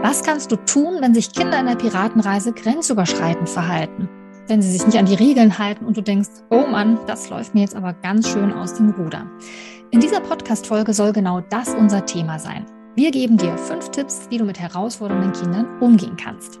Was kannst du tun, wenn sich Kinder in der Piratenreise grenzüberschreitend verhalten? Wenn sie sich nicht an die Regeln halten und du denkst, oh Mann, das läuft mir jetzt aber ganz schön aus dem Ruder. In dieser Podcast-Folge soll genau das unser Thema sein. Wir geben dir fünf Tipps, wie du mit herausfordernden Kindern umgehen kannst.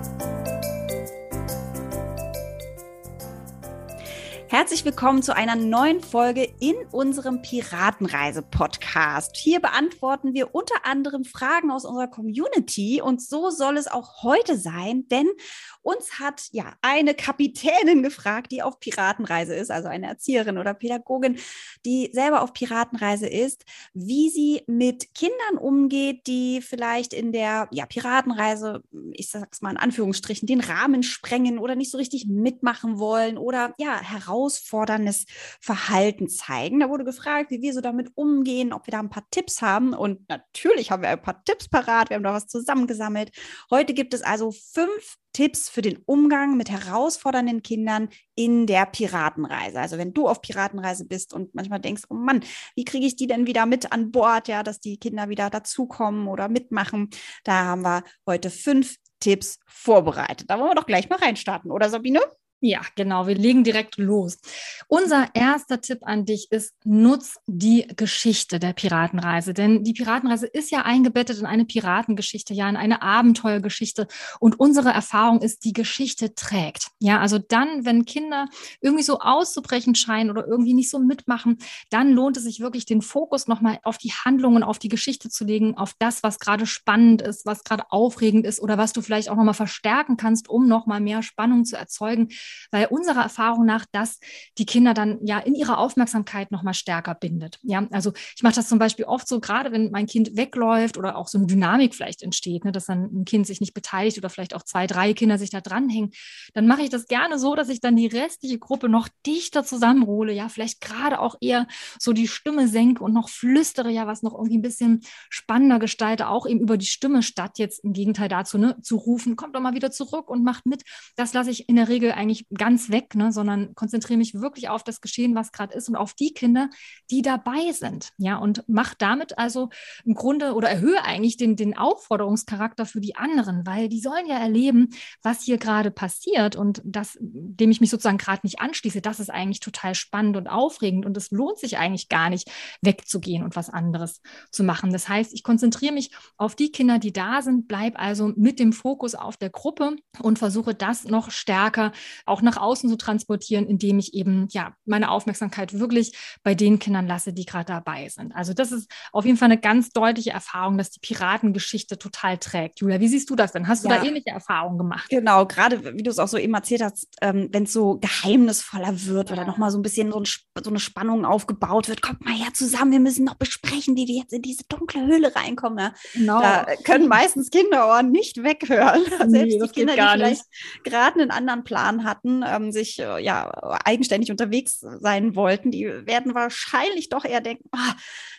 Herzlich willkommen zu einer neuen Folge in unserem Piratenreise-Podcast. Hier beantworten wir unter anderem Fragen aus unserer Community und so soll es auch heute sein, denn uns hat ja eine Kapitänin gefragt, die auf Piratenreise ist, also eine Erzieherin oder Pädagogin, die selber auf Piratenreise ist, wie sie mit Kindern umgeht, die vielleicht in der ja, Piratenreise, ich sag's mal in Anführungsstrichen, den Rahmen sprengen oder nicht so richtig mitmachen wollen oder ja, herausforderndes Verhalten zeigen. Da wurde gefragt, wie wir so damit umgehen, ob wir da ein paar Tipps haben. Und natürlich haben wir ein paar Tipps parat. Wir haben da was zusammengesammelt. Heute gibt es also fünf Tipps für den Umgang mit herausfordernden Kindern in der Piratenreise. Also wenn du auf Piratenreise bist und manchmal denkst, oh Mann, wie kriege ich die denn wieder mit an Bord, ja, dass die Kinder wieder dazukommen oder mitmachen, da haben wir heute fünf Tipps vorbereitet. Da wollen wir doch gleich mal reinstarten, oder Sabine? Ja, genau. Wir legen direkt los. Unser erster Tipp an dich ist, nutz die Geschichte der Piratenreise. Denn die Piratenreise ist ja eingebettet in eine Piratengeschichte, ja, in eine Abenteuergeschichte. Und unsere Erfahrung ist, die Geschichte trägt. Ja, also dann, wenn Kinder irgendwie so auszubrechen scheinen oder irgendwie nicht so mitmachen, dann lohnt es sich wirklich, den Fokus nochmal auf die Handlungen, auf die Geschichte zu legen, auf das, was gerade spannend ist, was gerade aufregend ist oder was du vielleicht auch nochmal verstärken kannst, um nochmal mehr Spannung zu erzeugen weil unserer Erfahrung nach das die Kinder dann ja in ihrer Aufmerksamkeit noch mal stärker bindet. Ja, also ich mache das zum Beispiel oft so, gerade wenn mein Kind wegläuft oder auch so eine Dynamik vielleicht entsteht, ne, dass dann ein Kind sich nicht beteiligt oder vielleicht auch zwei, drei Kinder sich da dranhängen, dann mache ich das gerne so, dass ich dann die restliche Gruppe noch dichter zusammenhole, ja, vielleicht gerade auch eher so die Stimme senke und noch flüstere, ja, was noch irgendwie ein bisschen spannender gestalte, auch eben über die Stimme statt jetzt im Gegenteil dazu, ne, zu rufen, kommt doch mal wieder zurück und macht mit. Das lasse ich in der Regel eigentlich nicht ganz weg, ne, sondern konzentriere mich wirklich auf das Geschehen, was gerade ist und auf die Kinder, die dabei sind. Ja, und mache damit also im Grunde oder erhöhe eigentlich den, den Aufforderungscharakter für die anderen, weil die sollen ja erleben, was hier gerade passiert und das, dem ich mich sozusagen gerade nicht anschließe, das ist eigentlich total spannend und aufregend und es lohnt sich eigentlich gar nicht, wegzugehen und was anderes zu machen. Das heißt, ich konzentriere mich auf die Kinder, die da sind, bleibe also mit dem Fokus auf der Gruppe und versuche das noch stärker auch nach außen zu transportieren, indem ich eben ja meine Aufmerksamkeit wirklich bei den Kindern lasse, die gerade dabei sind. Also das ist auf jeden Fall eine ganz deutliche Erfahrung, dass die Piratengeschichte total trägt. Julia, wie siehst du das denn? Hast du ja, da ähnliche Erfahrungen gemacht? Genau, gerade wie du es auch so eben erzählt hast, ähm, wenn es so geheimnisvoller wird ja. oder nochmal so ein bisschen so, ein, so, eine Spannung aufgebaut wird, kommt mal her zusammen, wir müssen noch besprechen, wie wir jetzt in diese dunkle Höhle reinkommen. Ne? Genau. Da können meistens Kinderohren nicht weghören. Nee, Selbst die Kinder, die vielleicht gerade einen anderen Plan hatten hatten, ähm, sich äh, ja eigenständig unterwegs sein wollten, die werden wahrscheinlich doch eher denken, ah,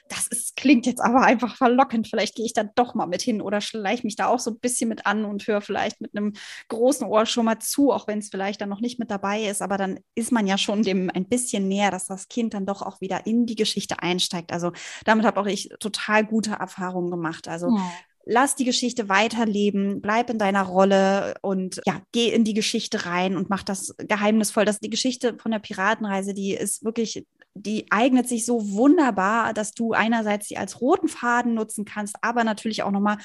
das ist, klingt jetzt aber einfach verlockend. Vielleicht gehe ich da doch mal mit hin oder schleiche mich da auch so ein bisschen mit an und höre vielleicht mit einem großen Ohr schon mal zu, auch wenn es vielleicht dann noch nicht mit dabei ist. Aber dann ist man ja schon dem ein bisschen näher, dass das Kind dann doch auch wieder in die Geschichte einsteigt. Also damit habe auch ich total gute Erfahrungen gemacht. Also ja lass die Geschichte weiterleben, bleib in deiner Rolle und ja, geh in die Geschichte rein und mach das geheimnisvoll. Das die Geschichte von der Piratenreise, die ist wirklich die eignet sich so wunderbar, dass du einerseits sie als roten Faden nutzen kannst, aber natürlich auch nochmal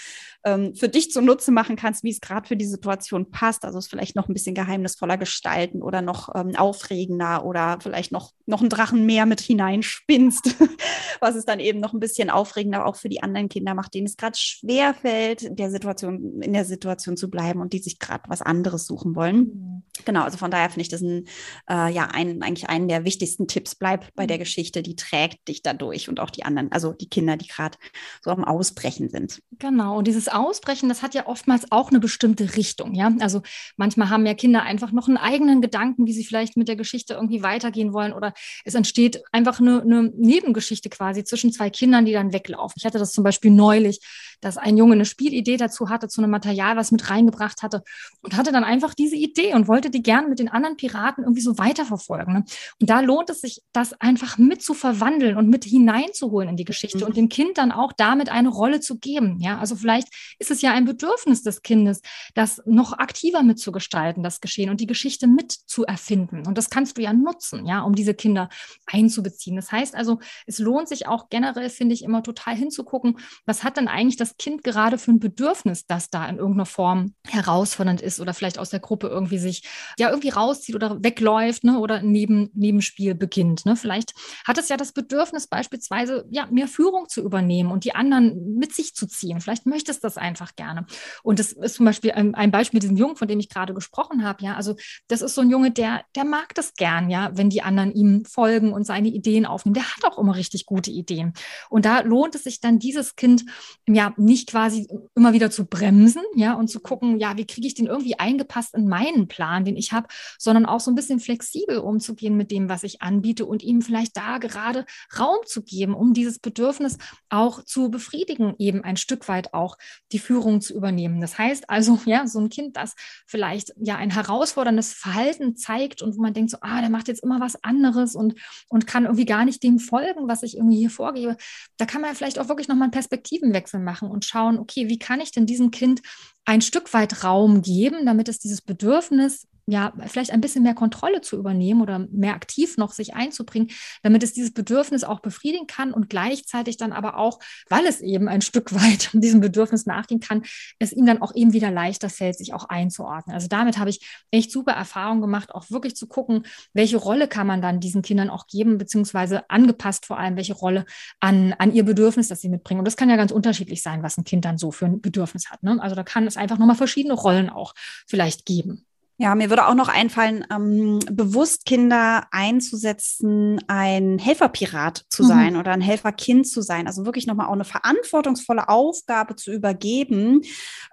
ähm, für dich zunutze machen kannst, wie es gerade für die Situation passt. Also es vielleicht noch ein bisschen geheimnisvoller gestalten oder noch ähm, aufregender oder vielleicht noch, noch einen Drachen mehr mit hineinspinnst, was es dann eben noch ein bisschen aufregender auch für die anderen Kinder macht, denen es gerade schwer fällt, der Situation, in der Situation zu bleiben und die sich gerade was anderes suchen wollen. Mhm. Genau, also von daher finde ich das ein, äh, ja, ein, eigentlich einen der wichtigsten Tipps. Bleib bei der Geschichte, die trägt dich dadurch und auch die anderen, also die Kinder, die gerade so am Ausbrechen sind. Genau, und dieses Ausbrechen, das hat ja oftmals auch eine bestimmte Richtung, ja. Also manchmal haben ja Kinder einfach noch einen eigenen Gedanken, wie sie vielleicht mit der Geschichte irgendwie weitergehen wollen oder es entsteht einfach eine, eine Nebengeschichte quasi zwischen zwei Kindern, die dann weglaufen. Ich hatte das zum Beispiel neulich, dass ein Junge eine Spielidee dazu hatte, zu einem Material, was mit reingebracht hatte und hatte dann einfach diese Idee und wollte die gerne mit den anderen Piraten irgendwie so weiterverfolgen. Ne? Und da lohnt es sich, das einfach mit zu verwandeln und mit hineinzuholen in die Geschichte mhm. und dem Kind dann auch damit eine Rolle zu geben. Ja, also vielleicht ist es ja ein Bedürfnis des Kindes, das noch aktiver mitzugestalten, das Geschehen und die Geschichte mit zu erfinden. Und das kannst du ja nutzen, ja, um diese Kinder einzubeziehen. Das heißt also, es lohnt sich auch generell, finde ich, immer total hinzugucken, was hat denn eigentlich das Kind gerade für ein Bedürfnis, das da in irgendeiner Form herausfordernd ist oder vielleicht aus der Gruppe irgendwie sich ja irgendwie rauszieht oder wegläuft ne, oder Neben, Nebenspiel beginnt. Ne? Vielleicht hat es ja das Bedürfnis, beispielsweise ja, mehr Führung zu übernehmen und die anderen mit sich zu ziehen. Vielleicht möchte es das einfach gerne. Und das ist zum Beispiel ein, ein Beispiel mit diesem Jungen, von dem ich gerade gesprochen habe. Ja, also das ist so ein Junge, der, der mag das gern, ja, wenn die anderen ihm folgen und seine Ideen aufnehmen. Der hat auch immer richtig gute Ideen. Und da lohnt es sich dann, dieses Kind ja nicht quasi immer wieder zu bremsen, ja, und zu gucken, ja, wie kriege ich den irgendwie eingepasst in meinen Plan, den ich habe, sondern auch so ein bisschen flexibel umzugehen mit dem, was ich anbiete und ihm vielleicht da gerade Raum zu geben, um dieses Bedürfnis auch zu befriedigen, eben ein Stück weit auch die Führung zu übernehmen. Das heißt also, ja, so ein Kind, das vielleicht ja ein herausforderndes Verhalten zeigt und wo man denkt so, ah, der macht jetzt immer was anderes und, und kann irgendwie gar nicht dem folgen, was ich irgendwie hier vorgebe. Da kann man vielleicht auch wirklich nochmal einen Perspektivenwechsel machen und schauen, okay, wie kann ich denn diesem Kind ein Stück weit Raum geben, damit es dieses Bedürfnis ja, vielleicht ein bisschen mehr Kontrolle zu übernehmen oder mehr aktiv noch sich einzubringen, damit es dieses Bedürfnis auch befriedigen kann und gleichzeitig dann aber auch, weil es eben ein Stück weit diesem Bedürfnis nachgehen kann, es ihm dann auch eben wieder leichter fällt, sich auch einzuordnen. Also damit habe ich echt super Erfahrungen gemacht, auch wirklich zu gucken, welche Rolle kann man dann diesen Kindern auch geben, beziehungsweise angepasst vor allem, welche Rolle an, an ihr Bedürfnis, das sie mitbringen. Und das kann ja ganz unterschiedlich sein, was ein Kind dann so für ein Bedürfnis hat. Ne? Also da kann es einfach nochmal verschiedene Rollen auch vielleicht geben. Ja, mir würde auch noch einfallen, ähm, bewusst Kinder einzusetzen, ein Helferpirat zu mhm. sein oder ein Helferkind zu sein. Also wirklich nochmal auch eine verantwortungsvolle Aufgabe zu übergeben,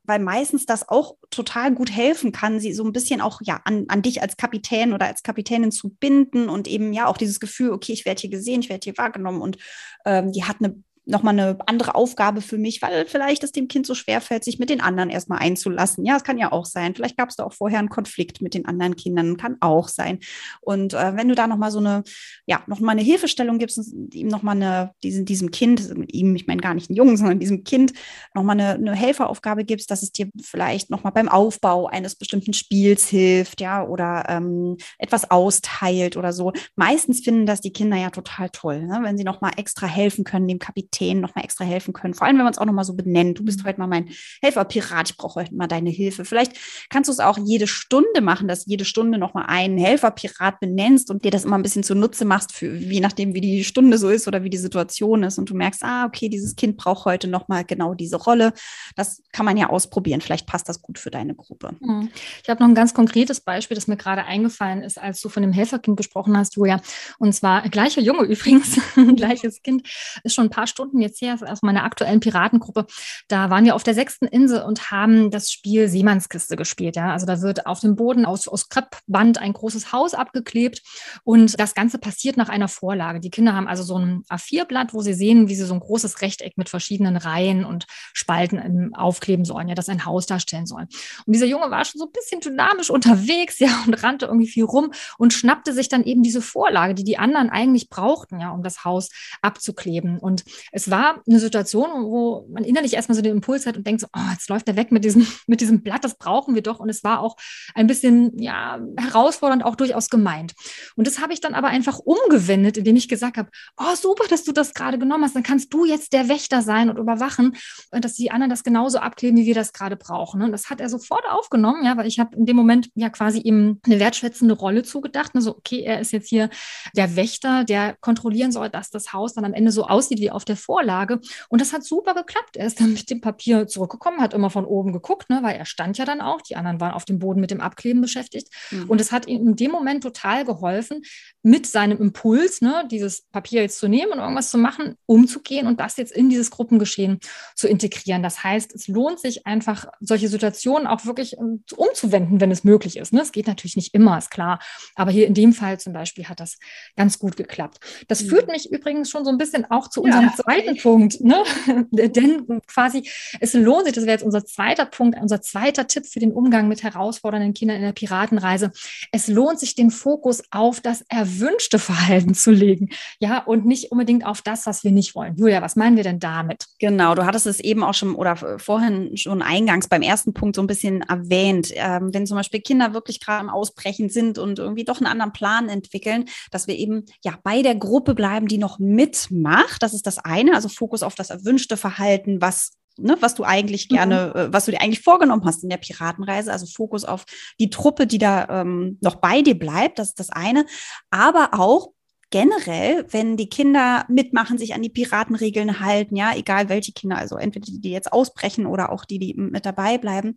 weil meistens das auch total gut helfen kann, sie so ein bisschen auch ja an, an dich als Kapitän oder als Kapitänin zu binden und eben ja auch dieses Gefühl, okay, ich werde hier gesehen, ich werde hier wahrgenommen und ähm, die hat eine nochmal eine andere Aufgabe für mich, weil vielleicht es dem Kind so schwer fällt, sich mit den anderen erstmal einzulassen. Ja, es kann ja auch sein. Vielleicht gab es da auch vorher einen Konflikt mit den anderen Kindern, kann auch sein. Und äh, wenn du da nochmal so eine, ja, nochmal eine Hilfestellung gibst, ihm nochmal eine, diesem, diesem Kind, ihm, ich meine gar nicht einen Jungen, sondern diesem Kind nochmal eine, eine Helferaufgabe gibst, dass es dir vielleicht nochmal beim Aufbau eines bestimmten Spiels hilft, ja, oder ähm, etwas austeilt oder so. Meistens finden das die Kinder ja total toll, ne? wenn sie nochmal extra helfen können, dem Kapitän Kapitän nochmal extra helfen können. Vor allem, wenn man es auch nochmal so benennt. Du bist mhm. heute mal mein Helferpirat, ich brauche heute mal deine Hilfe. Vielleicht kannst du es auch jede Stunde machen, dass jede Stunde nochmal einen Helferpirat benennst und dir das immer ein bisschen zunutze machst, für, je nachdem, wie die Stunde so ist oder wie die Situation ist. Und du merkst, ah, okay, dieses Kind braucht heute nochmal genau diese Rolle. Das kann man ja ausprobieren. Vielleicht passt das gut für deine Gruppe. Mhm. Ich habe noch ein ganz konkretes Beispiel, das mir gerade eingefallen ist, als du von dem Helferkind gesprochen hast, Julia. Und zwar gleicher Junge übrigens, gleiches Kind, ist schon ein paar Stunden Stunden jetzt her, aus meiner aktuellen Piratengruppe. Da waren wir auf der sechsten Insel und haben das Spiel Seemannskiste gespielt. Ja? Also da wird auf dem Boden aus, aus Kreppband ein großes Haus abgeklebt und das Ganze passiert nach einer Vorlage. Die Kinder haben also so ein A4-Blatt, wo sie sehen, wie sie so ein großes Rechteck mit verschiedenen Reihen und Spalten aufkleben sollen, ja, das ein Haus darstellen sollen. Und dieser Junge war schon so ein bisschen dynamisch unterwegs, ja, und rannte irgendwie viel rum und schnappte sich dann eben diese Vorlage, die die anderen eigentlich brauchten, ja, um das Haus abzukleben. Und es war eine Situation, wo man innerlich erstmal so den Impuls hat und denkt so, oh, jetzt läuft er weg mit diesem, mit diesem Blatt, das brauchen wir doch. Und es war auch ein bisschen, ja, herausfordernd, auch durchaus gemeint. Und das habe ich dann aber einfach umgewendet, indem ich gesagt habe, oh, super, dass du das gerade genommen hast. Dann kannst du jetzt der Wächter sein und überwachen, und dass die anderen das genauso abkleben, wie wir das gerade brauchen. Und das hat er sofort aufgenommen, ja, weil ich habe in dem Moment ja quasi ihm eine wertschätzende Rolle zugedacht. Also, okay, er ist jetzt hier der Wächter, der kontrollieren soll, dass das Haus dann am Ende so aussieht wie auf der Vorlage. Und das hat super geklappt. Er ist dann mit dem Papier zurückgekommen, hat immer von oben geguckt, ne, weil er stand ja dann auch. Die anderen waren auf dem Boden mit dem Abkleben beschäftigt. Mhm. Und es hat ihm in dem Moment total geholfen, mit seinem Impuls, ne, dieses Papier jetzt zu nehmen und irgendwas zu machen, umzugehen und das jetzt in dieses Gruppengeschehen zu integrieren. Das heißt, es lohnt sich einfach, solche Situationen auch wirklich ähm, umzuwenden, wenn es möglich ist. Ne? Es geht natürlich nicht immer, ist klar. Aber hier in dem Fall zum Beispiel hat das ganz gut geklappt. Das mhm. führt mich übrigens schon so ein bisschen auch zu unserem ja, zweiten okay. Punkt. Ne? Denn quasi, es lohnt sich, das wäre jetzt unser zweiter Punkt, unser zweiter Tipp für den Umgang mit herausfordernden Kindern in der Piratenreise. Es lohnt sich, den Fokus auf das erwünschte Verhalten zu legen. Ja, und nicht unbedingt auf das, was wir nicht wollen. Julia, was meinen wir denn damit? Genau, du hattest es eben auch schon oder vorhin schon eingangs beim ersten Punkt so ein bisschen erwähnt. Ähm, wenn zum Beispiel Kinder wirklich gerade am Ausbrechen sind und irgendwie doch einen anderen Plan entwickeln, dass wir eben ja bei der Gruppe bleiben, die noch mitmacht. Das ist das eine, also Fokus auf das erwünschte Verhalten, was Ne, was du eigentlich mhm. gerne, mhm. was du dir eigentlich vorgenommen hast in der Piratenreise, also Fokus auf die Truppe, die da ähm, noch bei dir bleibt, das ist das eine, aber auch generell, wenn die Kinder mitmachen, sich an die Piratenregeln halten, ja, egal welche Kinder, also entweder die, die jetzt ausbrechen oder auch die, die mit dabei bleiben,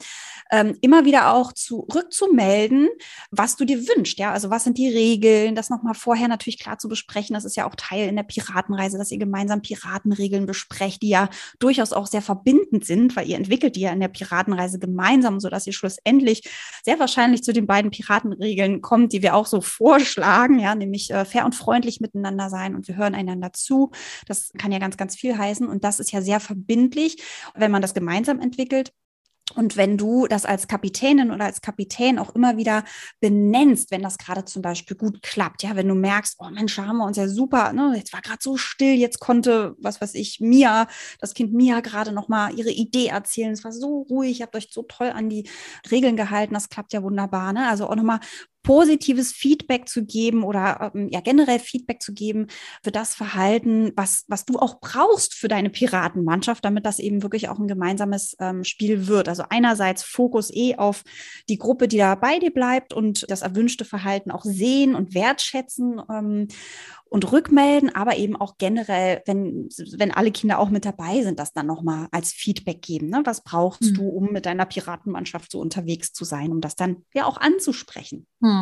ähm, immer wieder auch zurückzumelden, was du dir wünschst, ja, also was sind die Regeln, das nochmal vorher natürlich klar zu besprechen, das ist ja auch Teil in der Piratenreise, dass ihr gemeinsam Piratenregeln besprecht, die ja durchaus auch sehr verbindend sind, weil ihr entwickelt die ja in der Piratenreise gemeinsam, sodass ihr schlussendlich sehr wahrscheinlich zu den beiden Piratenregeln kommt, die wir auch so vorschlagen, ja, nämlich äh, fair und freundlich freundlich miteinander sein und wir hören einander zu. Das kann ja ganz, ganz viel heißen. Und das ist ja sehr verbindlich, wenn man das gemeinsam entwickelt. Und wenn du das als Kapitänin oder als Kapitän auch immer wieder benennst, wenn das gerade zum Beispiel gut klappt, ja, wenn du merkst, oh Mensch, haben wir uns ja super, ne, jetzt war gerade so still, jetzt konnte, was weiß ich, Mia, das Kind Mia gerade nochmal ihre Idee erzählen, es war so ruhig, ihr habt euch so toll an die Regeln gehalten, das klappt ja wunderbar, ne, also auch nochmal positives Feedback zu geben oder ähm, ja generell Feedback zu geben für das Verhalten, was, was du auch brauchst für deine Piratenmannschaft, damit das eben wirklich auch ein gemeinsames ähm, Spiel wird. Also einerseits Fokus eh auf die Gruppe, die da bei dir bleibt und das erwünschte Verhalten auch sehen und wertschätzen ähm, und rückmelden, aber eben auch generell, wenn, wenn alle Kinder auch mit dabei sind, das dann nochmal als Feedback geben. Ne? Was brauchst mhm. du, um mit deiner Piratenmannschaft so unterwegs zu sein, um das dann ja auch anzusprechen? Mhm.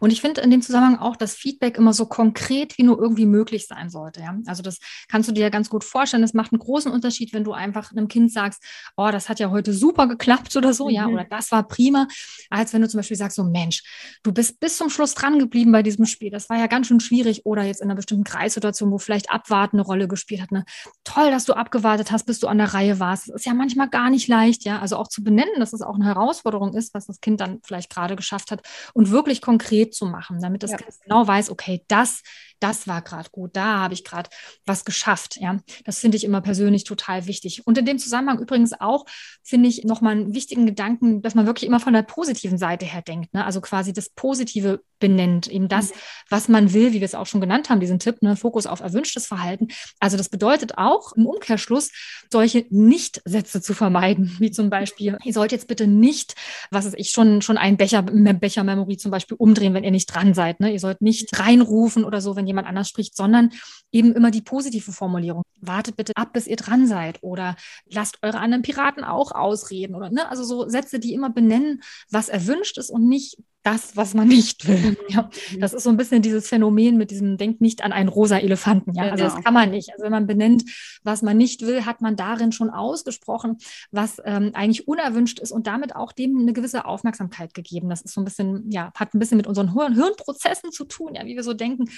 Und ich finde in dem Zusammenhang auch das Feedback immer so konkret wie nur irgendwie möglich sein sollte. Ja? Also das kannst du dir ja ganz gut vorstellen. Es macht einen großen Unterschied, wenn du einfach einem Kind sagst, oh, das hat ja heute super geklappt oder so, mhm. ja, oder das war prima, als wenn du zum Beispiel sagst, so Mensch, du bist bis zum Schluss dran geblieben bei diesem Spiel. Das war ja ganz schön schwierig oder jetzt in einer bestimmten Kreissituation, wo vielleicht Abwarten eine Rolle gespielt hat. Ne? Toll, dass du abgewartet hast, bis du an der Reihe warst. Das ist ja manchmal gar nicht leicht, ja. Also auch zu benennen, dass es auch eine Herausforderung ist, was das Kind dann vielleicht gerade geschafft hat und wirklich konkret zu machen, damit das ja. Genau weiß, okay, das das war gerade gut, da habe ich gerade was geschafft. Ja, das finde ich immer persönlich total wichtig. Und in dem Zusammenhang übrigens auch finde ich nochmal einen wichtigen Gedanken, dass man wirklich immer von der positiven Seite her denkt. Ne? Also quasi das Positive benennt, eben das, mhm. was man will, wie wir es auch schon genannt haben, diesen Tipp, ne? Fokus auf erwünschtes Verhalten. Also das bedeutet auch im Umkehrschluss, solche Nicht-Sätze zu vermeiden, wie zum Beispiel, ihr sollt jetzt bitte nicht, was ist ich, schon, schon einen Becher, Becher-Memory zum Beispiel umdrehen, wenn ihr nicht dran seid. Ne? Ihr sollt nicht reinrufen oder so, wenn jemand anders spricht, sondern eben immer die positive Formulierung. Wartet bitte ab, bis ihr dran seid oder lasst eure anderen Piraten auch ausreden oder ne? Also so Sätze, die immer benennen, was erwünscht ist und nicht das, was man nicht will. Ja, mhm. das ist so ein bisschen dieses Phänomen mit diesem Denkt nicht an einen rosa Elefanten. Ja, also das genau. kann man nicht. Also wenn man benennt, was man nicht will, hat man darin schon ausgesprochen, was ähm, eigentlich unerwünscht ist und damit auch dem eine gewisse Aufmerksamkeit gegeben. Das ist so ein bisschen, ja, hat ein bisschen mit unseren Hirnprozessen zu tun, ja, wie wir so denken.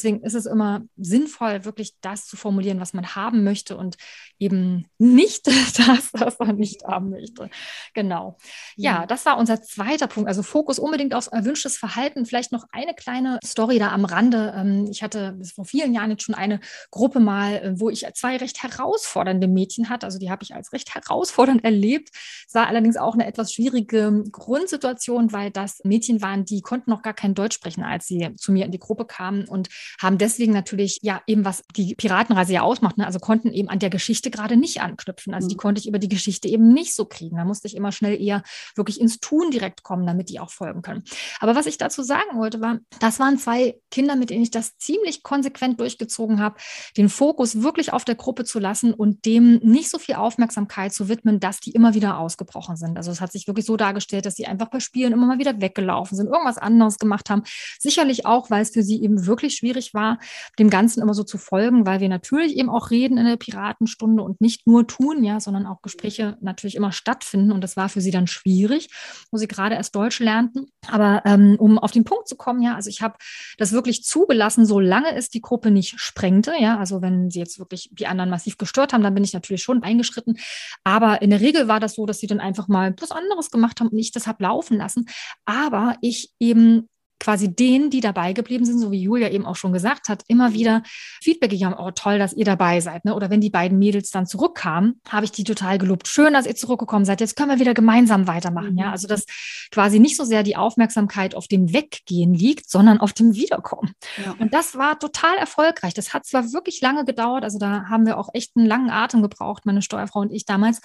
Deswegen ist es immer sinnvoll, wirklich das zu formulieren, was man haben möchte und eben nicht das, was man nicht haben möchte. Genau. Ja, das war unser zweiter Punkt. Also Fokus unbedingt auf erwünschtes Verhalten. Vielleicht noch eine kleine Story da am Rande. Ähm, ich hatte vor vielen Jahren jetzt schon eine Gruppe mal, äh, wo ich zwei recht herausfordernde Mädchen hatte. Also die habe ich als recht herausfordernd erlebt. Es war allerdings auch eine etwas schwierige Grundsituation, weil das Mädchen waren, die konnten noch gar kein Deutsch sprechen, als sie zu mir in die Gruppe kamen und haben deswegen natürlich ja eben was die Piratenreise ja ausmacht, Ne? Also konnten eben an der Geschichte gerade nicht anknüpfen. Also die mhm. konnte ich über die Geschichte eben nicht so kriegen. Da musste ich immer schnell eher wirklich ins Tun direkt kommen, damit die auch folgen können. Aber was ich dazu sagen wollte, war, das waren zwei Kinder, mit denen ich das ziemlich konsequent durchgezogen habe, den Fokus wirklich auf der Gruppe zu lassen und dem nicht so viel Aufmerksamkeit zu widmen, dass die immer wieder ausgebrochen sind. Also es hat sich wirklich so dargestellt, dass sie einfach bei Spielen immer mal wieder weggelaufen sind, irgendwas anderes gemacht haben. Sicherlich auch, weil es für sie eben wirklich schwierig war, dem Ganzen immer so zu folgen, weil wir natürlich eben auch reden in der Piratenstunde und nicht nur tun, ja, sondern auch Gespräche natürlich immer stattfinden. Und das war für sie dann schwierig, wo sie gerade erst Deutsch lernten. Aber ähm, um auf den Punkt zu kommen, ja, also ich habe das wirklich zugelassen, solange es die Gruppe nicht sprengte, ja, also wenn sie jetzt wirklich die anderen massiv gestört haben, dann bin ich natürlich schon eingeschritten. Aber in der Regel war das so, dass sie dann einfach mal was anderes gemacht haben und ich das habe laufen lassen. Aber ich eben quasi denen, die dabei geblieben sind, so wie Julia eben auch schon gesagt hat, immer wieder Feedback gegeben, oh toll, dass ihr dabei seid. Ne? Oder wenn die beiden Mädels dann zurückkamen, habe ich die total gelobt. Schön, dass ihr zurückgekommen seid. Jetzt können wir wieder gemeinsam weitermachen. Mhm. Ja, also dass quasi nicht so sehr die Aufmerksamkeit auf dem Weggehen liegt, sondern auf dem Wiederkommen. Ja. Und das war total erfolgreich. Das hat zwar wirklich lange gedauert, also da haben wir auch echt einen langen Atem gebraucht, meine Steuerfrau und ich damals,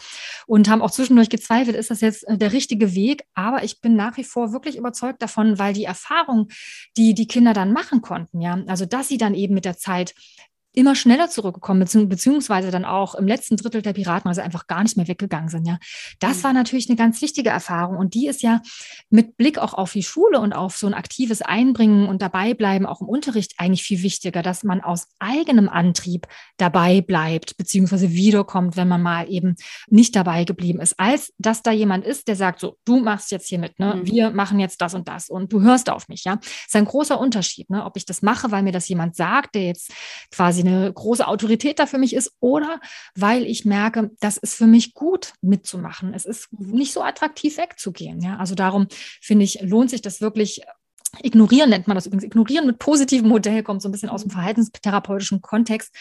und haben auch zwischendurch gezweifelt, ist das jetzt äh, der richtige Weg? Aber ich bin nach wie vor wirklich überzeugt davon, weil die Erfahrung Erfahrung, die die Kinder dann machen konnten, ja, also dass sie dann eben mit der Zeit immer schneller zurückgekommen, beziehungsweise dann auch im letzten Drittel der Piraten, also einfach gar nicht mehr weggegangen sind. Ja, das mhm. war natürlich eine ganz wichtige Erfahrung und die ist ja mit Blick auch auf die Schule und auf so ein aktives Einbringen und dabeibleiben auch im Unterricht eigentlich viel wichtiger, dass man aus eigenem Antrieb dabei bleibt, beziehungsweise wiederkommt, wenn man mal eben nicht dabei geblieben ist, als dass da jemand ist, der sagt so, du machst jetzt hier mit, ne? Mhm. wir machen jetzt das und das und du hörst auf mich, ja. Das ist ein großer Unterschied, ne? ob ich das mache, weil mir das jemand sagt, der jetzt quasi eine große Autorität da für mich ist oder weil ich merke, das ist für mich gut mitzumachen. Es ist nicht so attraktiv wegzugehen. Ja, also darum finde ich, lohnt sich das wirklich Ignorieren nennt man das übrigens. Ignorieren mit positivem Modell kommt so ein bisschen aus dem verhaltenstherapeutischen Kontext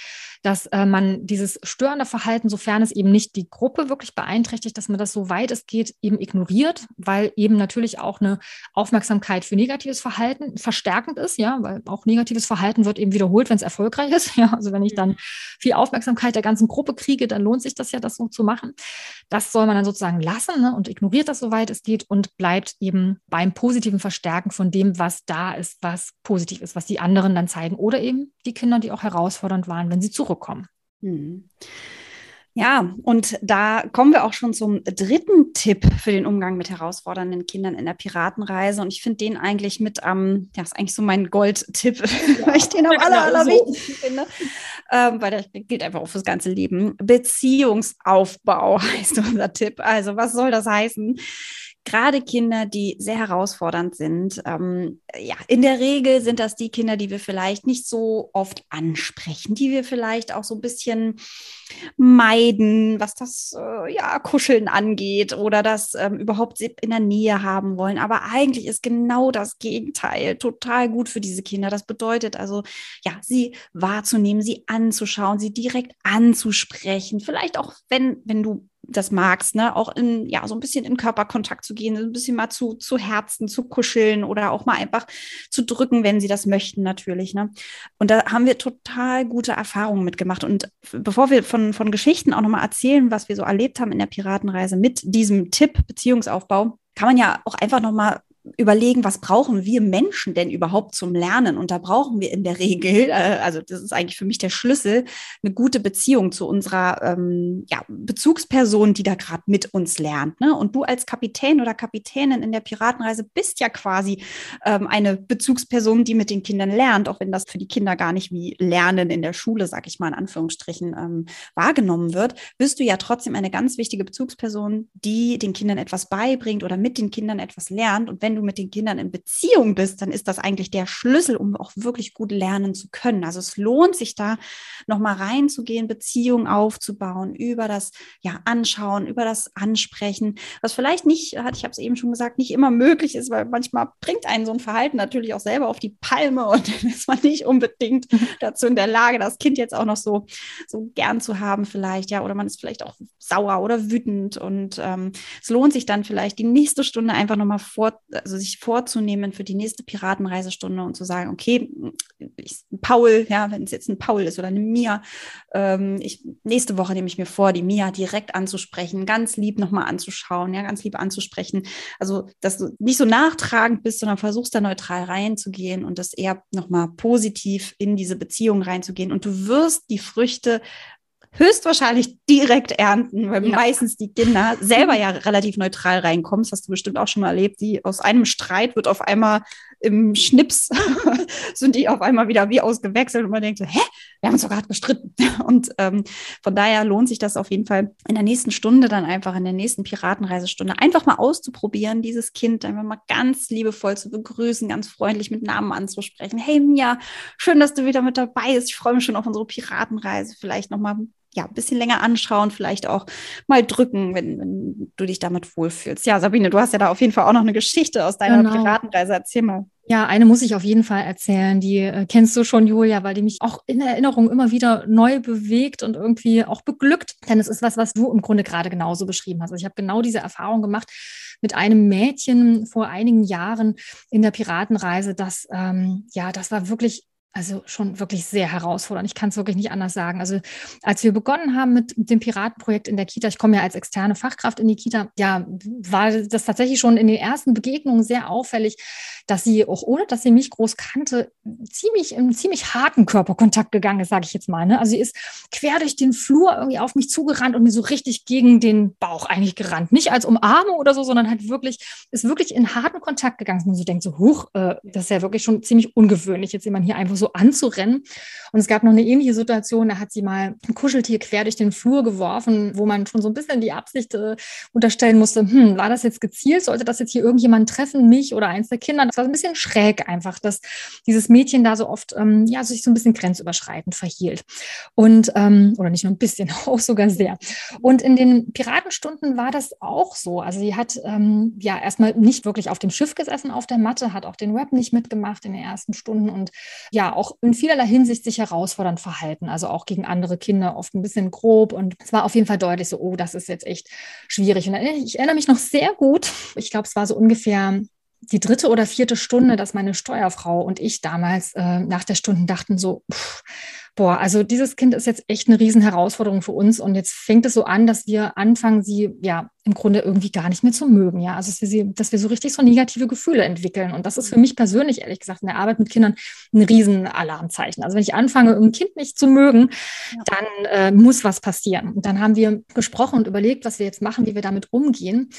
dass äh, man dieses störende Verhalten, sofern es eben nicht die Gruppe wirklich beeinträchtigt, dass man das so weit es geht eben ignoriert, weil eben natürlich auch eine Aufmerksamkeit für negatives Verhalten verstärkend ist, ja, weil auch negatives Verhalten wird eben wiederholt, wenn es erfolgreich ist. Ja, also wenn ich dann viel Aufmerksamkeit der ganzen Gruppe kriege, dann lohnt sich das ja, das so zu machen. Das soll man dann sozusagen lassen ne, und ignoriert das, soweit es geht und bleibt eben beim positiven Verstärken von dem, was da ist, was positiv ist, was die anderen dann zeigen oder eben die Kinder, die auch herausfordernd waren, wenn sie zurück bekommen. Mhm. Ja, und da kommen wir auch schon zum dritten Tipp für den Umgang mit herausfordernden Kindern in der Piratenreise. Und ich finde den eigentlich mit am, ähm, ja, ist eigentlich so mein Goldtipp, ja. weil ich den am aller, genau allerwichtigsten so. finde. Ähm, weil der gilt einfach auch fürs ganze Leben. Beziehungsaufbau heißt unser Tipp. Also, was soll das heißen? Gerade Kinder, die sehr herausfordernd sind, ähm, ja, in der Regel sind das die Kinder, die wir vielleicht nicht so oft ansprechen, die wir vielleicht auch so ein bisschen meiden, was das äh, ja Kuscheln angeht oder das ähm, überhaupt in der Nähe haben wollen. Aber eigentlich ist genau das Gegenteil total gut für diese Kinder. Das bedeutet also, ja, sie wahrzunehmen, sie anzuschauen, sie direkt anzusprechen. Vielleicht auch, wenn, wenn du das magst, ne, auch in, ja, so ein bisschen in Körperkontakt zu gehen, ein bisschen mal zu, zu Herzen, zu kuscheln oder auch mal einfach zu drücken, wenn sie das möchten, natürlich, ne. Und da haben wir total gute Erfahrungen mitgemacht. Und bevor wir von, von Geschichten auch nochmal erzählen, was wir so erlebt haben in der Piratenreise mit diesem Tipp Beziehungsaufbau, kann man ja auch einfach nochmal überlegen, was brauchen wir Menschen denn überhaupt zum Lernen? Und da brauchen wir in der Regel, äh, also das ist eigentlich für mich der Schlüssel, eine gute Beziehung zu unserer ähm, ja, Bezugsperson, die da gerade mit uns lernt. Ne? Und du als Kapitän oder Kapitänin in der Piratenreise bist ja quasi ähm, eine Bezugsperson, die mit den Kindern lernt, auch wenn das für die Kinder gar nicht wie Lernen in der Schule, sag ich mal in Anführungsstrichen, ähm, wahrgenommen wird, bist du ja trotzdem eine ganz wichtige Bezugsperson, die den Kindern etwas beibringt oder mit den Kindern etwas lernt. Und wenn wenn du mit den Kindern in Beziehung bist, dann ist das eigentlich der Schlüssel, um auch wirklich gut lernen zu können. Also es lohnt sich da nochmal reinzugehen, Beziehungen aufzubauen, über das ja, Anschauen, über das Ansprechen, was vielleicht nicht, ich habe es eben schon gesagt, nicht immer möglich ist, weil manchmal bringt einen so ein Verhalten natürlich auch selber auf die Palme und dann ist man nicht unbedingt dazu in der Lage, das Kind jetzt auch noch so, so gern zu haben vielleicht, ja, oder man ist vielleicht auch sauer oder wütend und ähm, es lohnt sich dann vielleicht die nächste Stunde einfach nochmal vor, also sich vorzunehmen für die nächste Piratenreisestunde und zu sagen, okay, ich, Paul, ja, wenn es jetzt ein Paul ist oder eine Mia, ähm, ich, nächste Woche nehme ich mir vor, die Mia direkt anzusprechen, ganz lieb nochmal anzuschauen, ja, ganz lieb anzusprechen. Also, dass du nicht so nachtragend bist, sondern versuchst da neutral reinzugehen und das eher nochmal positiv in diese Beziehung reinzugehen. Und du wirst die Früchte höchstwahrscheinlich direkt ernten, weil ja. meistens die Kinder selber ja relativ neutral reinkommen. Das hast du bestimmt auch schon mal erlebt. Die aus einem Streit wird auf einmal im Schnips sind die auf einmal wieder wie ausgewechselt und man denkt so, hä, wir haben uns doch gerade gestritten. Und ähm, von daher lohnt sich das auf jeden Fall in der nächsten Stunde dann einfach in der nächsten Piratenreisestunde einfach mal auszuprobieren, dieses Kind einfach mal ganz liebevoll zu begrüßen, ganz freundlich mit Namen anzusprechen. Hey Mia, schön, dass du wieder mit dabei bist. Ich freue mich schon auf unsere Piratenreise. Vielleicht noch mal ja, ein bisschen länger anschauen, vielleicht auch mal drücken, wenn, wenn, du dich damit wohlfühlst. Ja, Sabine, du hast ja da auf jeden Fall auch noch eine Geschichte aus deiner genau. Piratenreise. Erzähl mal. Ja, eine muss ich auf jeden Fall erzählen. Die äh, kennst du schon, Julia, weil die mich auch in Erinnerung immer wieder neu bewegt und irgendwie auch beglückt. Denn es ist was, was du im Grunde gerade genauso beschrieben hast. Also ich habe genau diese Erfahrung gemacht mit einem Mädchen vor einigen Jahren in der Piratenreise. Das, ähm, ja, das war wirklich also schon wirklich sehr herausfordernd. Ich kann es wirklich nicht anders sagen. Also als wir begonnen haben mit dem Piratenprojekt in der Kita, ich komme ja als externe Fachkraft in die Kita, ja, war das tatsächlich schon in den ersten Begegnungen sehr auffällig, dass sie auch ohne, dass sie mich groß kannte, ziemlich im ziemlich harten Körperkontakt gegangen ist, sage ich jetzt mal. Ne? Also sie ist quer durch den Flur irgendwie auf mich zugerannt und mir so richtig gegen den Bauch eigentlich gerannt. Nicht als Umarmung oder so, sondern halt wirklich, ist wirklich in harten Kontakt gegangen. Man so denkt so, huch, äh, das ist ja wirklich schon ziemlich ungewöhnlich, jetzt jemand hier einfach so so anzurennen. Und es gab noch eine ähnliche Situation, da hat sie mal ein Kuscheltier quer durch den Flur geworfen, wo man schon so ein bisschen die Absicht äh, unterstellen musste, hm, war das jetzt gezielt? Sollte das jetzt hier irgendjemand treffen, mich oder eins der Kinder? Das war ein bisschen schräg einfach, dass dieses Mädchen da so oft ähm, ja, sich so ein bisschen grenzüberschreitend verhielt. Und, ähm, oder nicht nur ein bisschen, auch sogar sehr. Und in den Piratenstunden war das auch so. Also sie hat ähm, ja erstmal nicht wirklich auf dem Schiff gesessen, auf der Matte, hat auch den Web nicht mitgemacht in den ersten Stunden und ja, auch in vielerlei Hinsicht sich herausfordernd verhalten, also auch gegen andere Kinder, oft ein bisschen grob. Und es war auf jeden Fall deutlich so, oh, das ist jetzt echt schwierig. Und ich erinnere mich noch sehr gut, ich glaube, es war so ungefähr die dritte oder vierte Stunde, dass meine Steuerfrau und ich damals äh, nach der Stunde dachten so, pff, boah, also dieses Kind ist jetzt echt eine Riesenherausforderung für uns. Und jetzt fängt es so an, dass wir anfangen, sie ja im Grunde irgendwie gar nicht mehr zu mögen. Ja, also dass wir, sie, dass wir so richtig so negative Gefühle entwickeln. Und das ist für mich persönlich, ehrlich gesagt, in der Arbeit mit Kindern ein Riesenalarmzeichen. Also wenn ich anfange, ein Kind nicht zu mögen, ja. dann äh, muss was passieren. Und dann haben wir gesprochen und überlegt, was wir jetzt machen, wie wir damit umgehen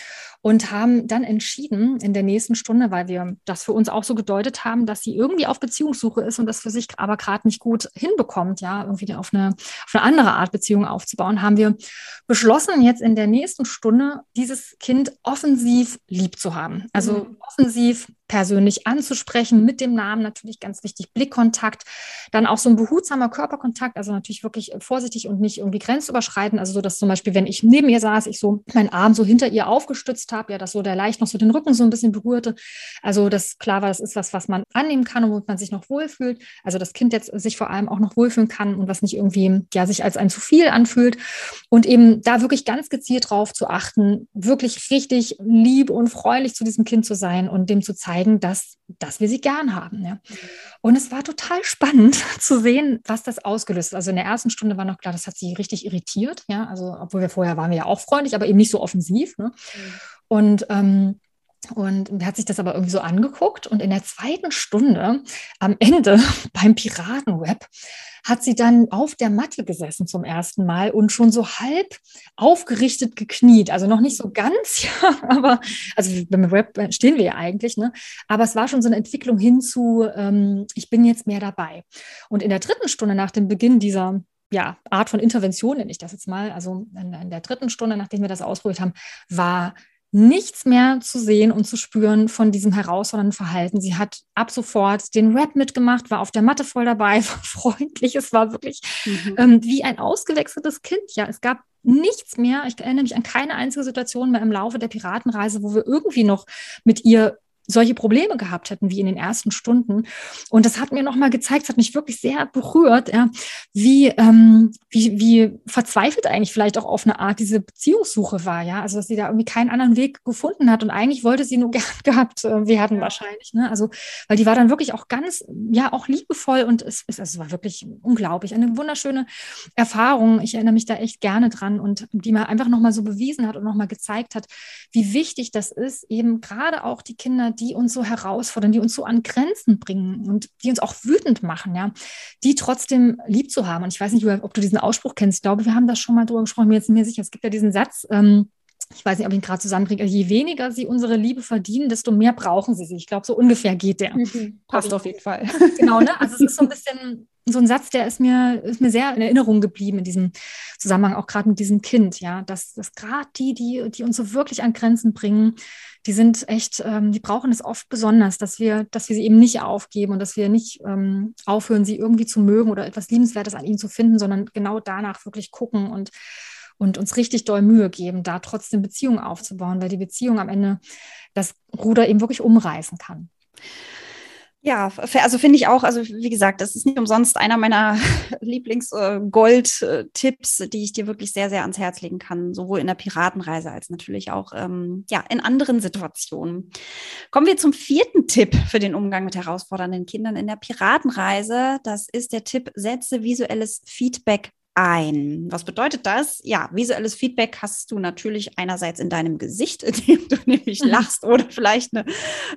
und haben dann entschieden in der nächsten Stunde, weil wir das für uns auch so gedeutet haben, dass sie irgendwie auf Beziehungssuche ist und das für sich aber gerade nicht gut hinbekommt kommt, ja, irgendwie auf eine, auf eine andere Art Beziehung aufzubauen, haben wir beschlossen, jetzt in der nächsten Stunde dieses Kind offensiv lieb zu haben. Also mhm. offensiv persönlich anzusprechen, mit dem Namen natürlich ganz wichtig, Blickkontakt, dann auch so ein behutsamer Körperkontakt, also natürlich wirklich vorsichtig und nicht irgendwie grenzüberschreitend, also so, dass zum Beispiel, wenn ich neben ihr saß, ich so meinen Arm so hinter ihr aufgestützt habe, ja, dass so der leicht noch so den Rücken so ein bisschen berührte, also das klar war, das ist was, was man annehmen kann und wo man sich noch wohlfühlt, also das Kind jetzt sich vor allem auch noch wohlfühlen kann und was nicht irgendwie, ja, sich als ein zu viel anfühlt. Und eben da wirklich ganz gezielt drauf zu achten, wirklich richtig lieb und freundlich zu diesem Kind zu sein und dem zu zeigen, zeigen, dass, dass wir sie gern haben. Ja. Und es war total spannend zu sehen, was das ausgelöst hat. Also in der ersten Stunde war noch klar, das hat sie richtig irritiert. Ja, also obwohl wir vorher waren wir ja auch freundlich, aber eben nicht so offensiv. Ne? Mhm. Und ähm, und hat sich das aber irgendwie so angeguckt. Und in der zweiten Stunde, am Ende beim Piratenweb, hat sie dann auf der Matte gesessen zum ersten Mal und schon so halb aufgerichtet gekniet. Also noch nicht so ganz, ja, aber also beim Web stehen wir ja eigentlich, ne? Aber es war schon so eine Entwicklung hin zu, ähm, ich bin jetzt mehr dabei. Und in der dritten Stunde nach dem Beginn dieser ja, Art von Intervention, nenne ich das jetzt mal, also in, in der dritten Stunde, nachdem wir das ausprobiert haben, war nichts mehr zu sehen und zu spüren von diesem herausfordernden Verhalten. Sie hat ab sofort den Rap mitgemacht, war auf der Matte voll dabei, war freundlich. Es war wirklich mhm. ähm, wie ein ausgewechseltes Kind. Ja, es gab nichts mehr. Ich erinnere mich an keine einzige Situation mehr im Laufe der Piratenreise, wo wir irgendwie noch mit ihr solche Probleme gehabt hätten wie in den ersten Stunden. Und das hat mir nochmal gezeigt, es hat mich wirklich sehr berührt, ja, wie, ähm, wie, wie verzweifelt eigentlich vielleicht auch auf eine Art diese Beziehungssuche war, ja. Also dass sie da irgendwie keinen anderen Weg gefunden hat und eigentlich wollte sie nur gern gehabt äh, werden wahrscheinlich. Ne? Also, weil die war dann wirklich auch ganz, ja, auch liebevoll und es, es, es war wirklich unglaublich. Eine wunderschöne Erfahrung. Ich erinnere mich da echt gerne dran und die mir einfach nochmal so bewiesen hat und nochmal gezeigt hat, wie wichtig das ist, eben gerade auch die Kinder, die uns so herausfordern, die uns so an Grenzen bringen und die uns auch wütend machen, ja, die trotzdem lieb zu haben. Und ich weiß nicht, ob du diesen Ausspruch kennst. Ich glaube, wir haben da schon mal drüber gesprochen. Mir jetzt nicht mehr sicher. Es gibt ja diesen Satz, ähm, ich weiß nicht, ob ich ihn gerade zusammenbringe, je weniger sie unsere Liebe verdienen, desto mehr brauchen sie sie. Ich glaube, so ungefähr geht der. Mhm. Passt auf jeden Fall. Genau, ne? Also es ist so ein bisschen so ein Satz, der ist mir, ist mir sehr in Erinnerung geblieben in diesem Zusammenhang, auch gerade mit diesem Kind, ja, dass, dass gerade die, die, die uns so wirklich an Grenzen bringen, die sind echt, ähm, die brauchen es oft besonders, dass wir, dass wir sie eben nicht aufgeben und dass wir nicht ähm, aufhören, sie irgendwie zu mögen oder etwas Liebenswertes an ihnen zu finden, sondern genau danach wirklich gucken und und uns richtig doll Mühe geben, da trotzdem Beziehungen aufzubauen, weil die Beziehung am Ende das Ruder eben wirklich umreißen kann. Ja, also finde ich auch, also wie gesagt, das ist nicht umsonst einer meiner Lieblings-Gold-Tipps, die ich dir wirklich sehr, sehr ans Herz legen kann, sowohl in der Piratenreise als natürlich auch ähm, ja, in anderen Situationen. Kommen wir zum vierten Tipp für den Umgang mit herausfordernden Kindern in der Piratenreise. Das ist der Tipp, setze visuelles Feedback ein. Was bedeutet das? Ja, visuelles Feedback hast du natürlich einerseits in deinem Gesicht, indem du nämlich mhm. lachst oder vielleicht eine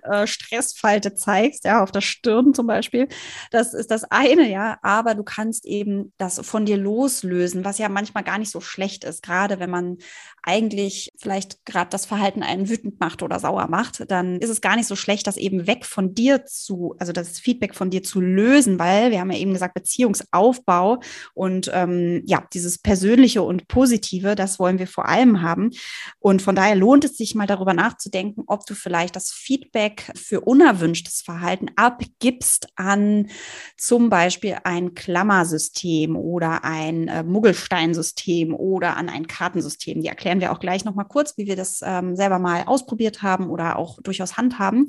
äh, Stressfalte zeigst, ja, auf der Stirn zum Beispiel. Das ist das eine, ja, aber du kannst eben das von dir loslösen, was ja manchmal gar nicht so schlecht ist, gerade wenn man eigentlich vielleicht gerade das Verhalten einen wütend macht oder sauer macht, dann ist es gar nicht so schlecht, das eben weg von dir zu, also das Feedback von dir zu lösen, weil wir haben ja eben gesagt, Beziehungsaufbau und ähm, ja, dieses Persönliche und Positive, das wollen wir vor allem haben. Und von daher lohnt es sich mal darüber nachzudenken, ob du vielleicht das Feedback für unerwünschtes Verhalten abgibst an zum Beispiel ein Klammersystem oder ein äh, Muggelsteinsystem oder an ein Kartensystem. Die erklären wir auch gleich nochmal kurz, wie wir das ähm, selber mal ausprobiert haben oder auch durchaus handhaben.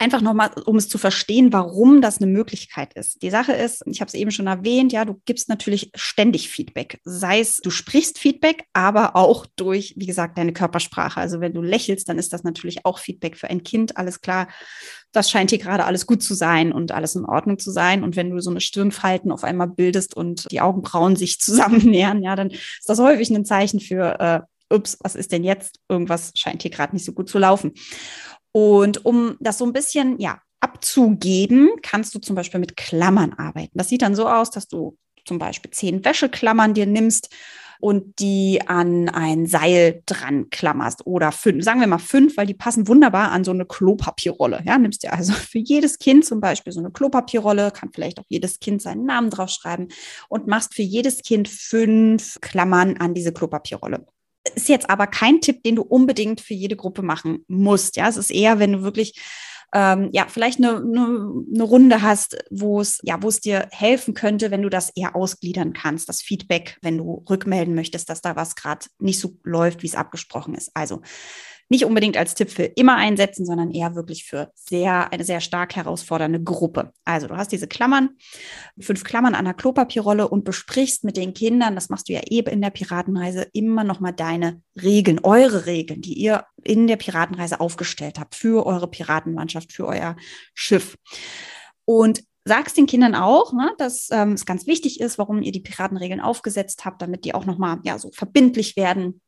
Einfach nochmal, um es zu verstehen, warum das eine Möglichkeit ist. Die Sache ist, ich habe es eben schon erwähnt, ja, du gibst natürlich ständig Feedback. Sei es, du sprichst Feedback, aber auch durch, wie gesagt, deine Körpersprache. Also wenn du lächelst, dann ist das natürlich auch Feedback für ein Kind. Alles klar, das scheint hier gerade alles gut zu sein und alles in Ordnung zu sein. Und wenn du so eine Stirnfalten auf einmal bildest und die Augenbrauen sich zusammennähern, ja, dann ist das häufig ein Zeichen für, äh, ups, was ist denn jetzt? Irgendwas scheint hier gerade nicht so gut zu laufen. Und um das so ein bisschen, ja, abzugeben, kannst du zum Beispiel mit Klammern arbeiten. Das sieht dann so aus, dass du zum Beispiel zehn Wäscheklammern dir nimmst und die an ein Seil dran klammerst oder fünf, sagen wir mal fünf, weil die passen wunderbar an so eine Klopapierrolle. Ja, nimmst dir also für jedes Kind zum Beispiel so eine Klopapierrolle, kann vielleicht auch jedes Kind seinen Namen draufschreiben und machst für jedes Kind fünf Klammern an diese Klopapierrolle ist jetzt aber kein Tipp, den du unbedingt für jede Gruppe machen musst. Ja, es ist eher, wenn du wirklich ähm, ja, vielleicht eine, eine, eine Runde hast, wo es, ja, wo es dir helfen könnte, wenn du das eher ausgliedern kannst, das Feedback, wenn du rückmelden möchtest, dass da was gerade nicht so läuft, wie es abgesprochen ist. Also nicht unbedingt als Tipp für immer einsetzen, sondern eher wirklich für sehr, eine sehr stark herausfordernde Gruppe. Also du hast diese Klammern, fünf Klammern an der Klopapierrolle und besprichst mit den Kindern, das machst du ja eben in der Piratenreise, immer nochmal deine Regeln, eure Regeln, die ihr in der Piratenreise aufgestellt habt für eure Piratenmannschaft, für euer Schiff. Und sagst den Kindern auch, ne, dass ähm, es ganz wichtig ist, warum ihr die Piratenregeln aufgesetzt habt, damit die auch nochmal ja, so verbindlich werden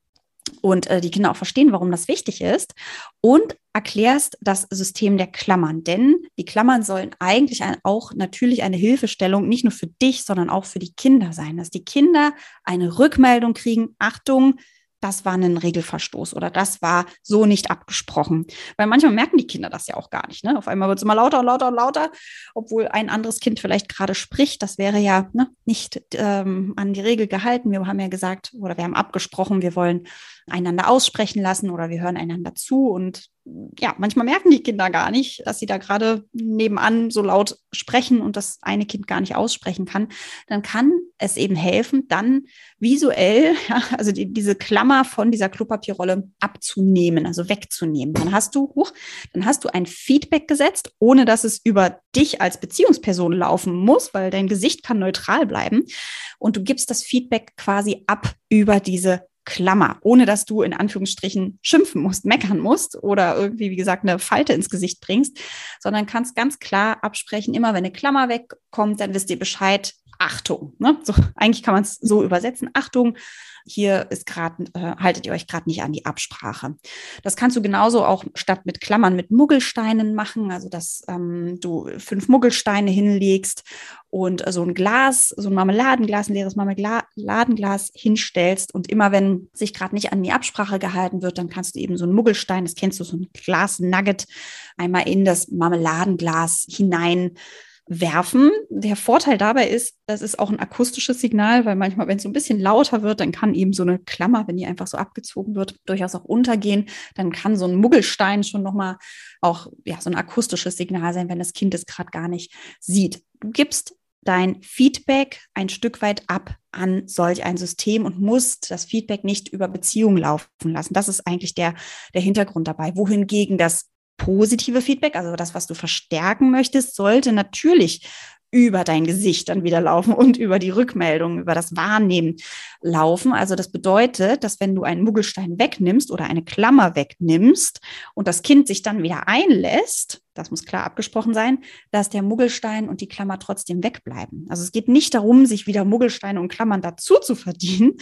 und äh, die Kinder auch verstehen, warum das wichtig ist und erklärst das System der Klammern. Denn die Klammern sollen eigentlich ein, auch natürlich eine Hilfestellung nicht nur für dich, sondern auch für die Kinder sein, dass die Kinder eine Rückmeldung kriegen, Achtung, das war ein Regelverstoß oder das war so nicht abgesprochen. Weil manchmal merken die Kinder das ja auch gar nicht. Ne? Auf einmal wird es immer lauter und lauter und lauter, obwohl ein anderes Kind vielleicht gerade spricht. Das wäre ja ne, nicht ähm, an die Regel gehalten. Wir haben ja gesagt oder wir haben abgesprochen, wir wollen einander aussprechen lassen oder wir hören einander zu und ja, manchmal merken die Kinder gar nicht, dass sie da gerade nebenan so laut sprechen und das eine Kind gar nicht aussprechen kann, dann kann es eben helfen, dann visuell, ja, also die, diese Klammer von dieser Klopapierrolle abzunehmen, also wegzunehmen. Dann hast du, huch, dann hast du ein Feedback gesetzt, ohne dass es über dich als Beziehungsperson laufen muss, weil dein Gesicht kann neutral bleiben. Und du gibst das Feedback quasi ab über diese Klammer, ohne dass du in Anführungsstrichen schimpfen musst, meckern musst oder irgendwie, wie gesagt, eine Falte ins Gesicht bringst, sondern kannst ganz klar absprechen, immer wenn eine Klammer wegkommt, dann wisst ihr Bescheid, Achtung. Ne? So, eigentlich kann man es so übersetzen. Achtung, hier ist gerade, äh, haltet ihr euch gerade nicht an die Absprache. Das kannst du genauso auch statt mit Klammern mit Muggelsteinen machen, also dass ähm, du fünf Muggelsteine hinlegst und äh, so ein Glas, so ein Marmeladenglas, ein leeres Marmeladenglas hinstellst und immer wenn sich gerade nicht an die Absprache gehalten wird, dann kannst du eben so ein Muggelstein, das kennst du, so ein Glas Nugget, einmal in das Marmeladenglas hinein werfen. Der Vorteil dabei ist, das ist auch ein akustisches Signal, weil manchmal, wenn es so ein bisschen lauter wird, dann kann eben so eine Klammer, wenn die einfach so abgezogen wird, durchaus auch untergehen. Dann kann so ein Muggelstein schon nochmal auch ja, so ein akustisches Signal sein, wenn das Kind es gerade gar nicht sieht. Du gibst dein Feedback ein Stück weit ab an solch ein System und musst das Feedback nicht über Beziehungen laufen lassen. Das ist eigentlich der, der Hintergrund dabei. Wohingegen das positive Feedback, also das, was du verstärken möchtest, sollte natürlich über dein Gesicht dann wieder laufen und über die Rückmeldung, über das Wahrnehmen laufen. Also das bedeutet, dass wenn du einen Muggelstein wegnimmst oder eine Klammer wegnimmst und das Kind sich dann wieder einlässt, das muss klar abgesprochen sein, dass der Muggelstein und die Klammer trotzdem wegbleiben. Also es geht nicht darum, sich wieder Muggelsteine und Klammern dazu zu verdienen,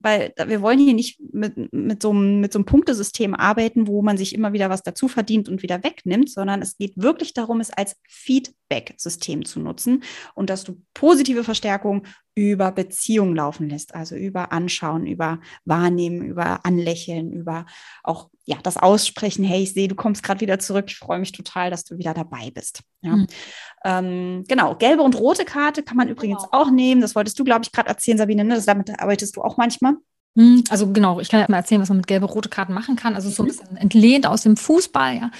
weil wir wollen hier nicht mit, mit, so, einem, mit so einem Punktesystem arbeiten, wo man sich immer wieder was dazu verdient und wieder wegnimmt, sondern es geht wirklich darum, es als Feedback-System zu nutzen und dass du positive Verstärkung über Beziehung laufen lässt, also über Anschauen, über Wahrnehmen, über Anlächeln, über auch ja das Aussprechen. Hey, ich sehe, du kommst gerade wieder zurück. Ich freue mich total, dass du wieder dabei bist. Ja. Mhm. Ähm, genau, gelbe und rote Karte kann man übrigens genau. auch nehmen. Das wolltest du, glaube ich, gerade erzählen, Sabine. Ne? Das, damit arbeitest du auch manchmal. Hm, also genau, ich kann ja mal erzählen, was man mit gelbe, rote Karten machen kann. Also so ein mhm. bisschen entlehnt aus dem Fußball, ja.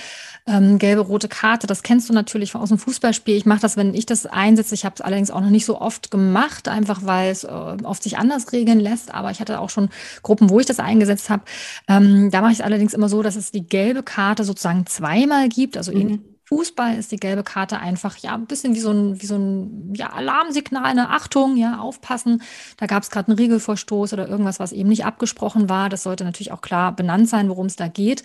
Ähm, gelbe, rote Karte, das kennst du natürlich aus dem Fußballspiel. Ich mache das, wenn ich das einsetze. Ich habe es allerdings auch noch nicht so oft gemacht, einfach weil es äh, oft sich anders regeln lässt. Aber ich hatte auch schon Gruppen, wo ich das eingesetzt habe. Ähm, da mache ich es allerdings immer so, dass es die gelbe Karte sozusagen zweimal gibt, also mhm. Fußball ist die gelbe Karte einfach ja ein bisschen wie so ein, wie so ein ja, Alarmsignal, eine Achtung, ja, aufpassen. Da gab es gerade einen Regelverstoß oder irgendwas, was eben nicht abgesprochen war. Das sollte natürlich auch klar benannt sein, worum es da geht.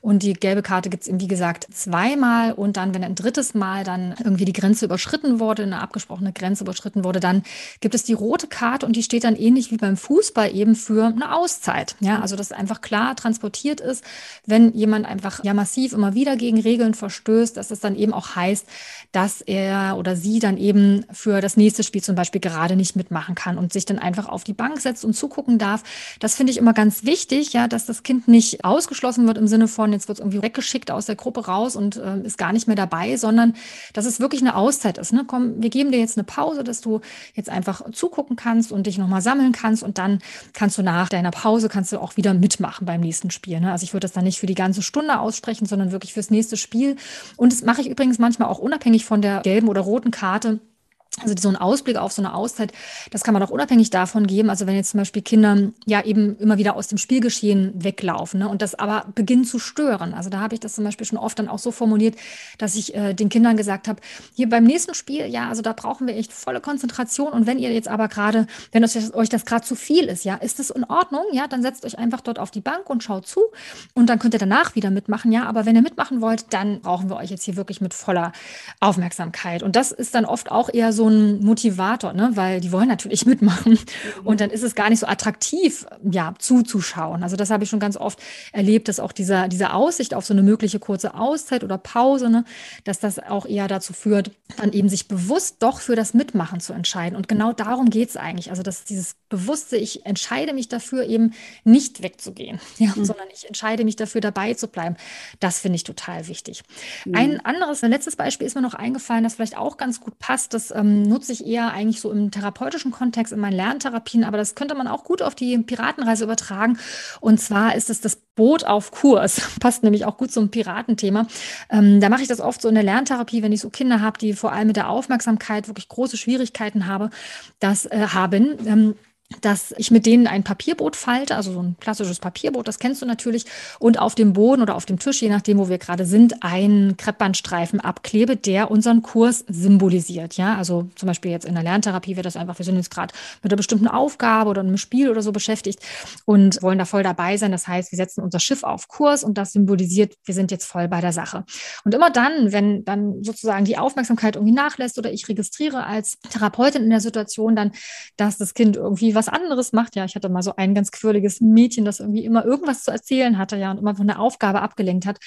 Und die gelbe Karte gibt es eben, wie gesagt, zweimal. Und dann, wenn ein drittes Mal dann irgendwie die Grenze überschritten wurde, eine abgesprochene Grenze überschritten wurde, dann gibt es die rote Karte und die steht dann ähnlich wie beim Fußball eben für eine Auszeit. Ja, also dass einfach klar transportiert ist, wenn jemand einfach ja massiv immer wieder gegen Regeln verstößt, dass es dann eben auch heißt, dass er oder sie dann eben für das nächste Spiel zum Beispiel gerade nicht mitmachen kann und sich dann einfach auf die Bank setzt und zugucken darf. Das finde ich immer ganz wichtig, ja, dass das Kind nicht ausgeschlossen wird im Sinne von, jetzt wird es irgendwie weggeschickt aus der Gruppe raus und äh, ist gar nicht mehr dabei, sondern dass es wirklich eine Auszeit ist. Ne? Komm, wir geben dir jetzt eine Pause, dass du jetzt einfach zugucken kannst und dich nochmal sammeln kannst und dann kannst du nach deiner Pause kannst du auch wieder mitmachen beim nächsten Spiel. Ne? Also ich würde das dann nicht für die ganze Stunde aussprechen, sondern wirklich fürs nächste Spiel. Und das mache ich übrigens manchmal auch unabhängig von der gelben oder roten Karte also so ein Ausblick auf so eine Auszeit, das kann man auch unabhängig davon geben. Also wenn jetzt zum Beispiel Kinder ja eben immer wieder aus dem Spielgeschehen weglaufen ne, und das aber beginnen zu stören. Also da habe ich das zum Beispiel schon oft dann auch so formuliert, dass ich äh, den Kindern gesagt habe, hier beim nächsten Spiel, ja, also da brauchen wir echt volle Konzentration. Und wenn ihr jetzt aber gerade, wenn das, euch das gerade zu viel ist, ja, ist das in Ordnung? Ja, dann setzt euch einfach dort auf die Bank und schaut zu und dann könnt ihr danach wieder mitmachen. Ja, aber wenn ihr mitmachen wollt, dann brauchen wir euch jetzt hier wirklich mit voller Aufmerksamkeit. Und das ist dann oft auch eher so ein Motivator, ne? weil die wollen natürlich mitmachen. Mhm. Und dann ist es gar nicht so attraktiv, ja, zuzuschauen. Also das habe ich schon ganz oft erlebt, dass auch dieser, diese Aussicht auf so eine mögliche kurze Auszeit oder Pause, ne, dass das auch eher dazu führt, dann eben sich bewusst doch für das Mitmachen zu entscheiden. Und genau darum geht es eigentlich. Also dass dieses bewusste, ich entscheide mich dafür, eben nicht wegzugehen, ja, mhm. sondern ich entscheide mich dafür, dabei zu bleiben. Das finde ich total wichtig. Mhm. Ein anderes, ein letztes Beispiel ist mir noch eingefallen, das vielleicht auch ganz gut passt. Das ähm, ähm, nutze ich eher eigentlich so im therapeutischen Kontext, in meinen Lerntherapien, aber das könnte man auch gut auf die Piratenreise übertragen. Und zwar ist es das Boot auf Kurs. Passt nämlich auch gut zum Piratenthema. Ähm, da mache ich das oft so in der Lerntherapie, wenn ich so Kinder habe, die vor allem mit der Aufmerksamkeit wirklich große Schwierigkeiten habe, das äh, haben. Ähm, dass ich mit denen ein Papierboot falte, also so ein klassisches Papierboot, das kennst du natürlich, und auf dem Boden oder auf dem Tisch, je nachdem, wo wir gerade sind, einen Kreppbandstreifen abklebe, der unseren Kurs symbolisiert. Ja, also zum Beispiel jetzt in der Lerntherapie wird das einfach, wir sind jetzt gerade mit einer bestimmten Aufgabe oder einem Spiel oder so beschäftigt und wollen da voll dabei sein. Das heißt, wir setzen unser Schiff auf Kurs und das symbolisiert, wir sind jetzt voll bei der Sache. Und immer dann, wenn dann sozusagen die Aufmerksamkeit irgendwie nachlässt oder ich registriere als Therapeutin in der Situation dann, dass das Kind irgendwie was anderes macht. Ja, ich hatte mal so ein ganz quirliges Mädchen, das irgendwie immer irgendwas zu erzählen hatte, ja, und immer von der Aufgabe abgelenkt hat.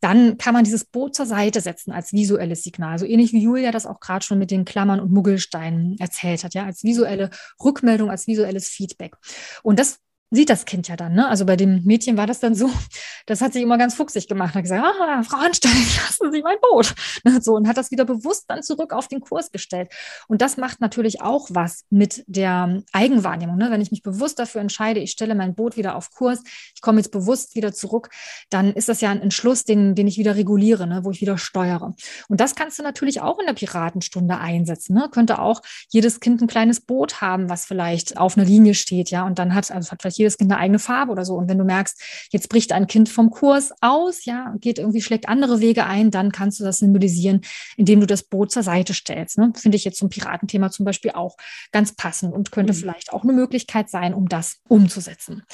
Dann kann man dieses Boot zur Seite setzen als visuelles Signal. So ähnlich wie Julia das auch gerade schon mit den Klammern und Muggelsteinen erzählt hat, ja, als visuelle Rückmeldung, als visuelles Feedback. Und das sieht das Kind ja dann. Ne? Also bei dem Mädchen war das dann so, das hat sich immer ganz fuchsig gemacht, hat gesagt, ah, Frau Anstein, lassen Sie mein Boot. Ne? So, und hat das wieder bewusst dann zurück auf den Kurs gestellt. Und das macht natürlich auch was mit der Eigenwahrnehmung. Ne? Wenn ich mich bewusst dafür entscheide, ich stelle mein Boot wieder auf Kurs, ich komme jetzt bewusst wieder zurück, dann ist das ja ein Entschluss, den, den ich wieder reguliere, ne? wo ich wieder steuere. Und das kannst du natürlich auch in der Piratenstunde einsetzen. Ne? Könnte auch jedes Kind ein kleines Boot haben, was vielleicht auf einer Linie steht, ja, und dann hat, also hat vielleicht jedes Kind eine eigene Farbe oder so. Und wenn du merkst, jetzt bricht ein Kind vom Kurs aus, ja, geht irgendwie, schlägt andere Wege ein, dann kannst du das symbolisieren, indem du das Boot zur Seite stellst. Ne? Finde ich jetzt zum Piratenthema zum Beispiel auch ganz passend und könnte mhm. vielleicht auch eine Möglichkeit sein, um das umzusetzen.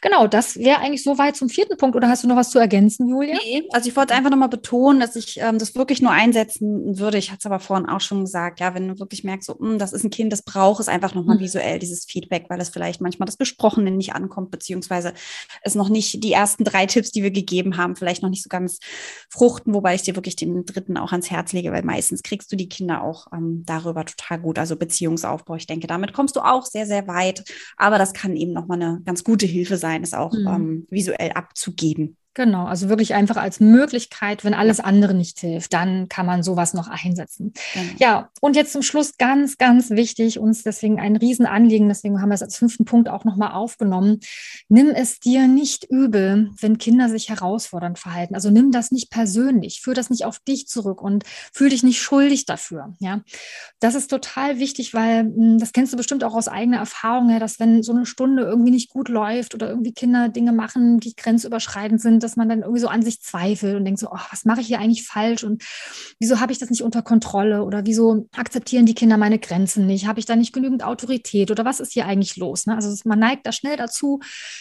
Genau, das wäre eigentlich soweit zum vierten Punkt. Oder hast du noch was zu ergänzen, Julia? Nee, also ich wollte einfach nochmal betonen, dass ich ähm, das wirklich nur einsetzen würde. Ich hatte es aber vorhin auch schon gesagt, ja, wenn du wirklich merkst, so, mh, hm, das ist ein Kind, das braucht es einfach nochmal mhm. visuell, dieses Feedback, weil es vielleicht manchmal das Gesprochene nicht nicht ankommt, beziehungsweise es noch nicht die ersten drei Tipps, die wir gegeben haben, vielleicht noch nicht so ganz fruchten, wobei ich dir wirklich den dritten auch ans Herz lege, weil meistens kriegst du die Kinder auch ähm, darüber total gut. Also Beziehungsaufbau, ich denke, damit kommst du auch sehr, sehr weit. Aber das kann eben nochmal eine ganz gute Hilfe sein, es auch mhm. ähm, visuell abzugeben. Genau, also wirklich einfach als Möglichkeit, wenn alles andere nicht hilft, dann kann man sowas noch einsetzen. Genau. Ja, und jetzt zum Schluss ganz, ganz wichtig, uns deswegen ein Riesenanliegen, deswegen haben wir es als fünften Punkt auch nochmal aufgenommen. Nimm es dir nicht übel, wenn Kinder sich herausfordernd verhalten. Also nimm das nicht persönlich, führ das nicht auf dich zurück und fühl dich nicht schuldig dafür. Ja, das ist total wichtig, weil hm, das kennst du bestimmt auch aus eigener Erfahrung, ja, dass wenn so eine Stunde irgendwie nicht gut läuft oder irgendwie Kinder Dinge machen, die grenzüberschreitend sind, dass man dann irgendwie so an sich zweifelt und denkt so, oh, was mache ich hier eigentlich falsch und wieso habe ich das nicht unter Kontrolle oder wieso akzeptieren die Kinder meine Grenzen nicht? Habe ich da nicht genügend Autorität oder was ist hier eigentlich los? Ne? Also man neigt da schnell dazu,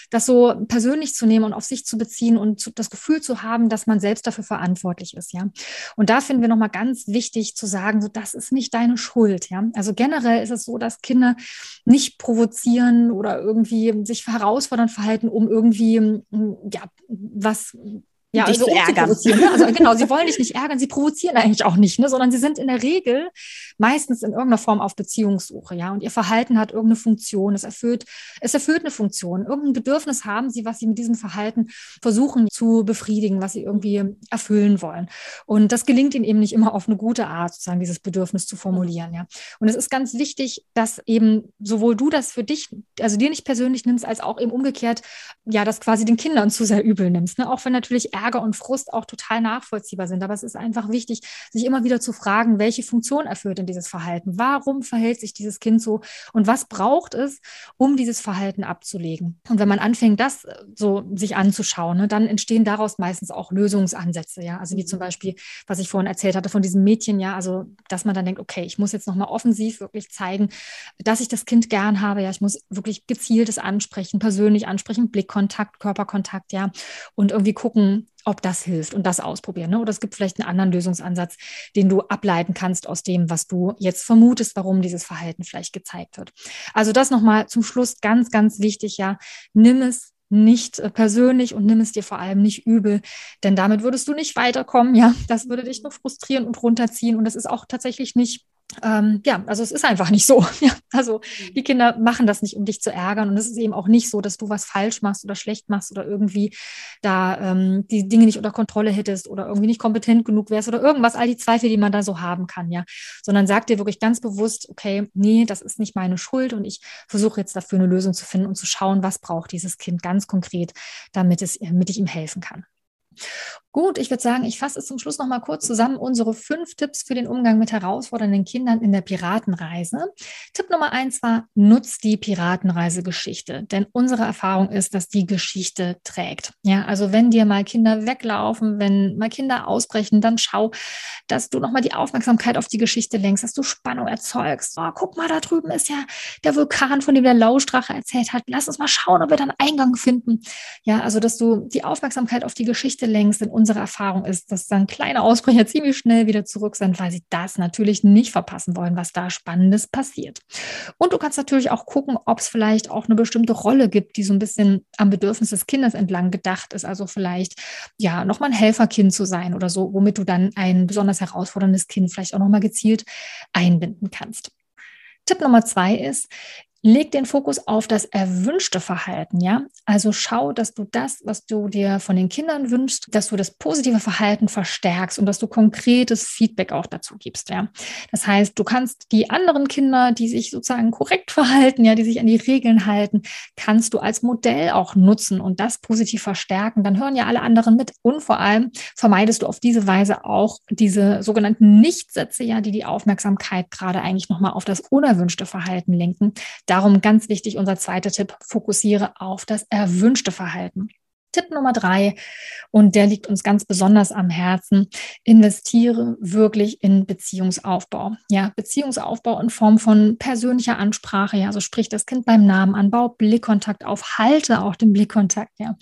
das so persönlich zu nehmen und auf sich zu beziehen und zu, das Gefühl zu haben, dass man selbst dafür verantwortlich ist, ja. Und da finden wir nochmal ganz wichtig zu sagen, so das ist nicht deine Schuld, ja. Also generell ist es so, dass Kinder nicht provozieren oder irgendwie sich herausfordernd verhalten, um irgendwie ja was was ja, dich also zu ärgern. Ne? Also genau, sie wollen dich nicht ärgern, sie provozieren eigentlich auch nicht, ne? sondern sie sind in der Regel meistens in irgendeiner Form auf Beziehungssuche, ja. Und ihr Verhalten hat irgendeine Funktion, es erfüllt, es erfüllt eine Funktion. Irgendein Bedürfnis haben sie, was sie mit diesem Verhalten versuchen zu befriedigen, was sie irgendwie erfüllen wollen. Und das gelingt ihnen eben nicht immer auf eine gute Art, sozusagen dieses Bedürfnis zu formulieren, ja. Und es ist ganz wichtig, dass eben sowohl du das für dich, also dir nicht persönlich nimmst, als auch eben umgekehrt, ja, das quasi den Kindern zu sehr übel nimmst. Ne? Auch wenn natürlich Ärger und Frust auch total nachvollziehbar sind. Aber es ist einfach wichtig, sich immer wieder zu fragen, welche Funktion erfüllt denn dieses Verhalten? Warum verhält sich dieses Kind so? Und was braucht es, um dieses Verhalten abzulegen? Und wenn man anfängt, das äh, so sich anzuschauen, ne, dann entstehen daraus meistens auch Lösungsansätze. Ja, also wie zum Beispiel, was ich vorhin erzählt hatte von diesem Mädchen, ja, also dass man dann denkt, okay, ich muss jetzt nochmal offensiv wirklich zeigen, dass ich das Kind gern habe. Ja, ich muss wirklich gezieltes ansprechen, persönlich ansprechen, Blickkontakt, Körperkontakt, ja, und irgendwie gucken, ob das hilft und das ausprobieren. Ne? Oder es gibt vielleicht einen anderen Lösungsansatz, den du ableiten kannst aus dem, was du jetzt vermutest, warum dieses Verhalten vielleicht gezeigt wird. Also das nochmal zum Schluss ganz, ganz wichtig, ja, nimm es nicht äh, persönlich und nimm es dir vor allem nicht übel, denn damit würdest du nicht weiterkommen, ja, das würde dich nur frustrieren und runterziehen und das ist auch tatsächlich nicht ähm, ja, also es ist einfach nicht so. Ja, also mhm. die Kinder machen das nicht, um dich zu ärgern. Und es ist eben auch nicht so, dass du was falsch machst oder schlecht machst oder irgendwie da ähm, die Dinge nicht unter Kontrolle hättest oder irgendwie nicht kompetent genug wärst oder irgendwas, all die Zweifel, die man da so haben kann, ja. Sondern sag dir wirklich ganz bewusst, okay, nee, das ist nicht meine Schuld und ich versuche jetzt dafür eine Lösung zu finden und zu schauen, was braucht dieses Kind ganz konkret, damit es, damit ich ihm helfen kann. Gut, ich würde sagen, ich fasse es zum Schluss noch mal kurz zusammen. Unsere fünf Tipps für den Umgang mit herausfordernden Kindern in der Piratenreise. Tipp Nummer eins war, nutzt die Piratenreisegeschichte. Denn unsere Erfahrung ist, dass die Geschichte trägt. Ja, also wenn dir mal Kinder weglaufen, wenn mal Kinder ausbrechen, dann schau, dass du noch mal die Aufmerksamkeit auf die Geschichte lenkst, dass du Spannung erzeugst. Oh, guck mal, da drüben ist ja der Vulkan, von dem der Lauschdrache erzählt hat. Lass uns mal schauen, ob wir dann Eingang finden. Ja, also dass du die Aufmerksamkeit auf die Geschichte lenkst in unsere Erfahrung ist, dass dann kleine Ausbrecher ziemlich schnell wieder zurück sind, weil sie das natürlich nicht verpassen wollen, was da Spannendes passiert. Und du kannst natürlich auch gucken, ob es vielleicht auch eine bestimmte Rolle gibt, die so ein bisschen am Bedürfnis des Kindes entlang gedacht ist. Also vielleicht ja nochmal ein Helferkind zu sein oder so, womit du dann ein besonders herausforderndes Kind vielleicht auch nochmal gezielt einbinden kannst. Tipp Nummer zwei ist, Leg den Fokus auf das erwünschte Verhalten, ja? Also schau, dass du das, was du dir von den Kindern wünschst, dass du das positive Verhalten verstärkst und dass du konkretes Feedback auch dazu gibst, ja? Das heißt, du kannst die anderen Kinder, die sich sozusagen korrekt verhalten, ja, die sich an die Regeln halten, kannst du als Modell auch nutzen und das positiv verstärken. Dann hören ja alle anderen mit und vor allem vermeidest du auf diese Weise auch diese sogenannten Nichtsätze, ja, die die Aufmerksamkeit gerade eigentlich nochmal auf das unerwünschte Verhalten lenken Darum ganz wichtig unser zweiter Tipp, fokussiere auf das erwünschte Verhalten. Tipp Nummer drei, und der liegt uns ganz besonders am Herzen, investiere wirklich in Beziehungsaufbau. Ja, Beziehungsaufbau in Form von persönlicher Ansprache, ja, also sprich das Kind beim Namen an, bau Blickkontakt auf, halte auch den Blickkontakt, ja.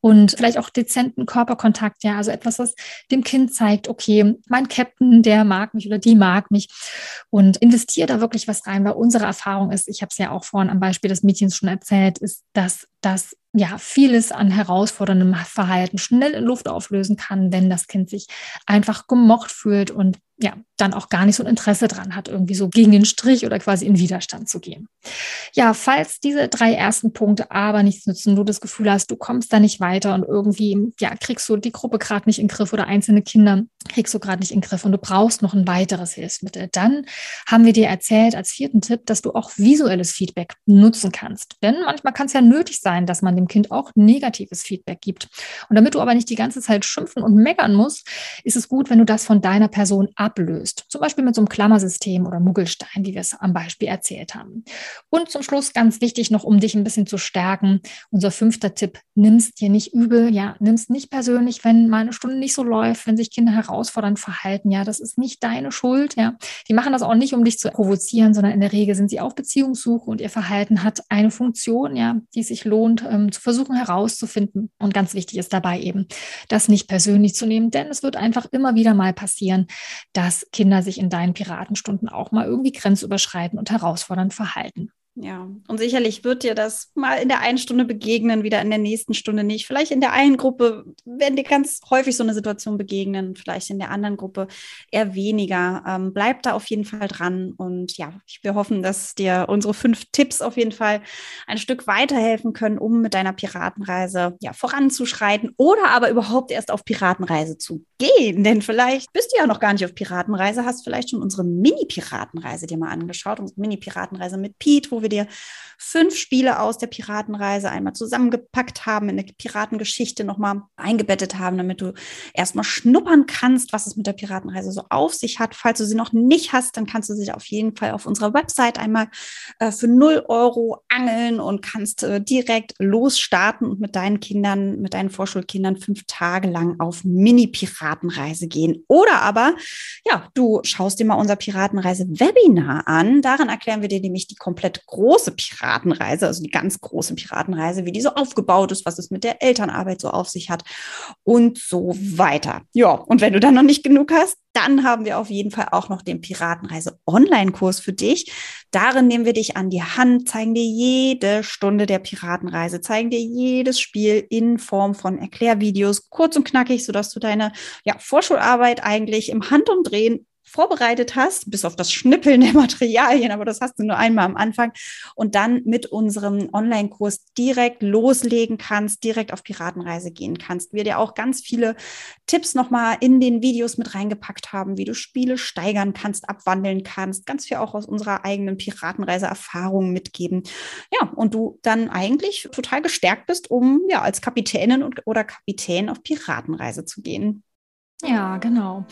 Und vielleicht auch dezenten Körperkontakt, ja, also etwas, was dem Kind zeigt, okay, mein Captain, der mag mich oder die mag mich. Und investiere da wirklich was rein, weil unsere Erfahrung ist, ich habe es ja auch vorhin am Beispiel des Mädchens schon erzählt, ist, dass das ja vieles an herausforderndem Verhalten schnell in Luft auflösen kann, wenn das Kind sich einfach gemocht fühlt und ja, dann auch gar nicht so ein Interesse dran hat, irgendwie so gegen den Strich oder quasi in Widerstand zu gehen. Ja, falls diese drei ersten Punkte aber nichts nützen, du das Gefühl hast, du kommst da nicht weiter und irgendwie, ja, kriegst du die Gruppe gerade nicht in den Griff oder einzelne Kinder kriegst du gerade nicht in den Griff und du brauchst noch ein weiteres Hilfsmittel, dann haben wir dir erzählt als vierten Tipp, dass du auch visuelles Feedback nutzen kannst. Denn manchmal kann es ja nötig sein, dass man dem Kind auch negatives Feedback gibt. Und damit du aber nicht die ganze Zeit schimpfen und meckern musst, ist es gut, wenn du das von deiner Person ablöst. Zum Beispiel mit so einem Klammersystem oder Muggelstein, wie wir es am Beispiel erzählt haben. Und zum Schluss ganz wichtig noch, um dich ein bisschen zu stärken, unser fünfter Tipp, nimmst dir nicht übel, ja, nimmst nicht persönlich, wenn mal eine Stunde nicht so läuft, wenn sich Kinder herausfordernd verhalten, ja, das ist nicht deine Schuld, ja. Die machen das auch nicht, um dich zu provozieren, sondern in der Regel sind sie auch Beziehungssuche und ihr Verhalten hat eine Funktion, ja, die sich lohnt, ähm, zu versuchen herauszufinden. Und ganz wichtig ist dabei eben, das nicht persönlich zu nehmen, denn es wird einfach immer wieder mal passieren, dass Kinder sich in deinen Piratenstunden auch mal irgendwie grenzüberschreitend und herausfordernd verhalten. Ja, und sicherlich wird dir das mal in der einen Stunde begegnen, wieder in der nächsten Stunde nicht. Vielleicht in der einen Gruppe werden dir ganz häufig so eine Situation begegnen, vielleicht in der anderen Gruppe eher weniger. Ähm, bleib da auf jeden Fall dran. Und ja, wir hoffen, dass dir unsere fünf Tipps auf jeden Fall ein Stück weiterhelfen können, um mit deiner Piratenreise ja, voranzuschreiten oder aber überhaupt erst auf Piratenreise zu gehen. Denn vielleicht bist du ja noch gar nicht auf Piratenreise, hast vielleicht schon unsere Mini-Piratenreise dir mal angeschaut, unsere Mini-Piratenreise mit Pete, wo wir wir dir fünf Spiele aus der Piratenreise einmal zusammengepackt haben, in eine Piratengeschichte nochmal eingebettet haben, damit du erstmal schnuppern kannst, was es mit der Piratenreise so auf sich hat. Falls du sie noch nicht hast, dann kannst du sie auf jeden Fall auf unserer Website einmal äh, für 0 Euro angeln und kannst äh, direkt losstarten und mit deinen Kindern, mit deinen Vorschulkindern fünf Tage lang auf Mini-Piratenreise gehen. Oder aber, ja, du schaust dir mal unser Piratenreise-Webinar an. Darin erklären wir dir nämlich die komplett große Piratenreise, also die ganz große Piratenreise, wie die so aufgebaut ist, was es mit der Elternarbeit so auf sich hat und so weiter. Ja, und wenn du dann noch nicht genug hast, dann haben wir auf jeden Fall auch noch den Piratenreise Online-Kurs für dich. Darin nehmen wir dich an die Hand, zeigen dir jede Stunde der Piratenreise, zeigen dir jedes Spiel in Form von Erklärvideos, kurz und knackig, sodass du deine ja, Vorschularbeit eigentlich im Handumdrehen vorbereitet hast, bis auf das Schnippeln der Materialien, aber das hast du nur einmal am Anfang und dann mit unserem Online-Kurs direkt loslegen kannst, direkt auf Piratenreise gehen kannst. Wir dir auch ganz viele Tipps nochmal in den Videos mit reingepackt haben, wie du Spiele steigern kannst, abwandeln kannst, ganz viel auch aus unserer eigenen Piratenreise-Erfahrung mitgeben. Ja, und du dann eigentlich total gestärkt bist, um ja als Kapitänin oder Kapitän auf Piratenreise zu gehen. Ja, genau.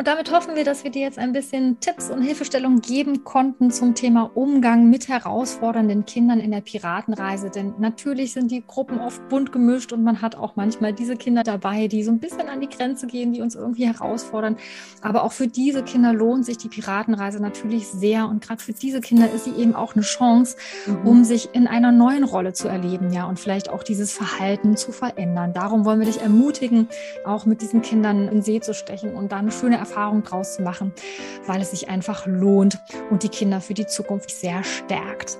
Und damit hoffen wir, dass wir dir jetzt ein bisschen Tipps und Hilfestellungen geben konnten zum Thema Umgang mit herausfordernden Kindern in der Piratenreise. Denn natürlich sind die Gruppen oft bunt gemischt und man hat auch manchmal diese Kinder dabei, die so ein bisschen an die Grenze gehen, die uns irgendwie herausfordern. Aber auch für diese Kinder lohnt sich die Piratenreise natürlich sehr. Und gerade für diese Kinder ist sie eben auch eine Chance, mhm. um sich in einer neuen Rolle zu erleben, ja, und vielleicht auch dieses Verhalten zu verändern. Darum wollen wir dich ermutigen, auch mit diesen Kindern See zu stechen und da eine schöne Erfahrung draus zu machen, weil es sich einfach lohnt und die Kinder für die Zukunft sehr stärkt.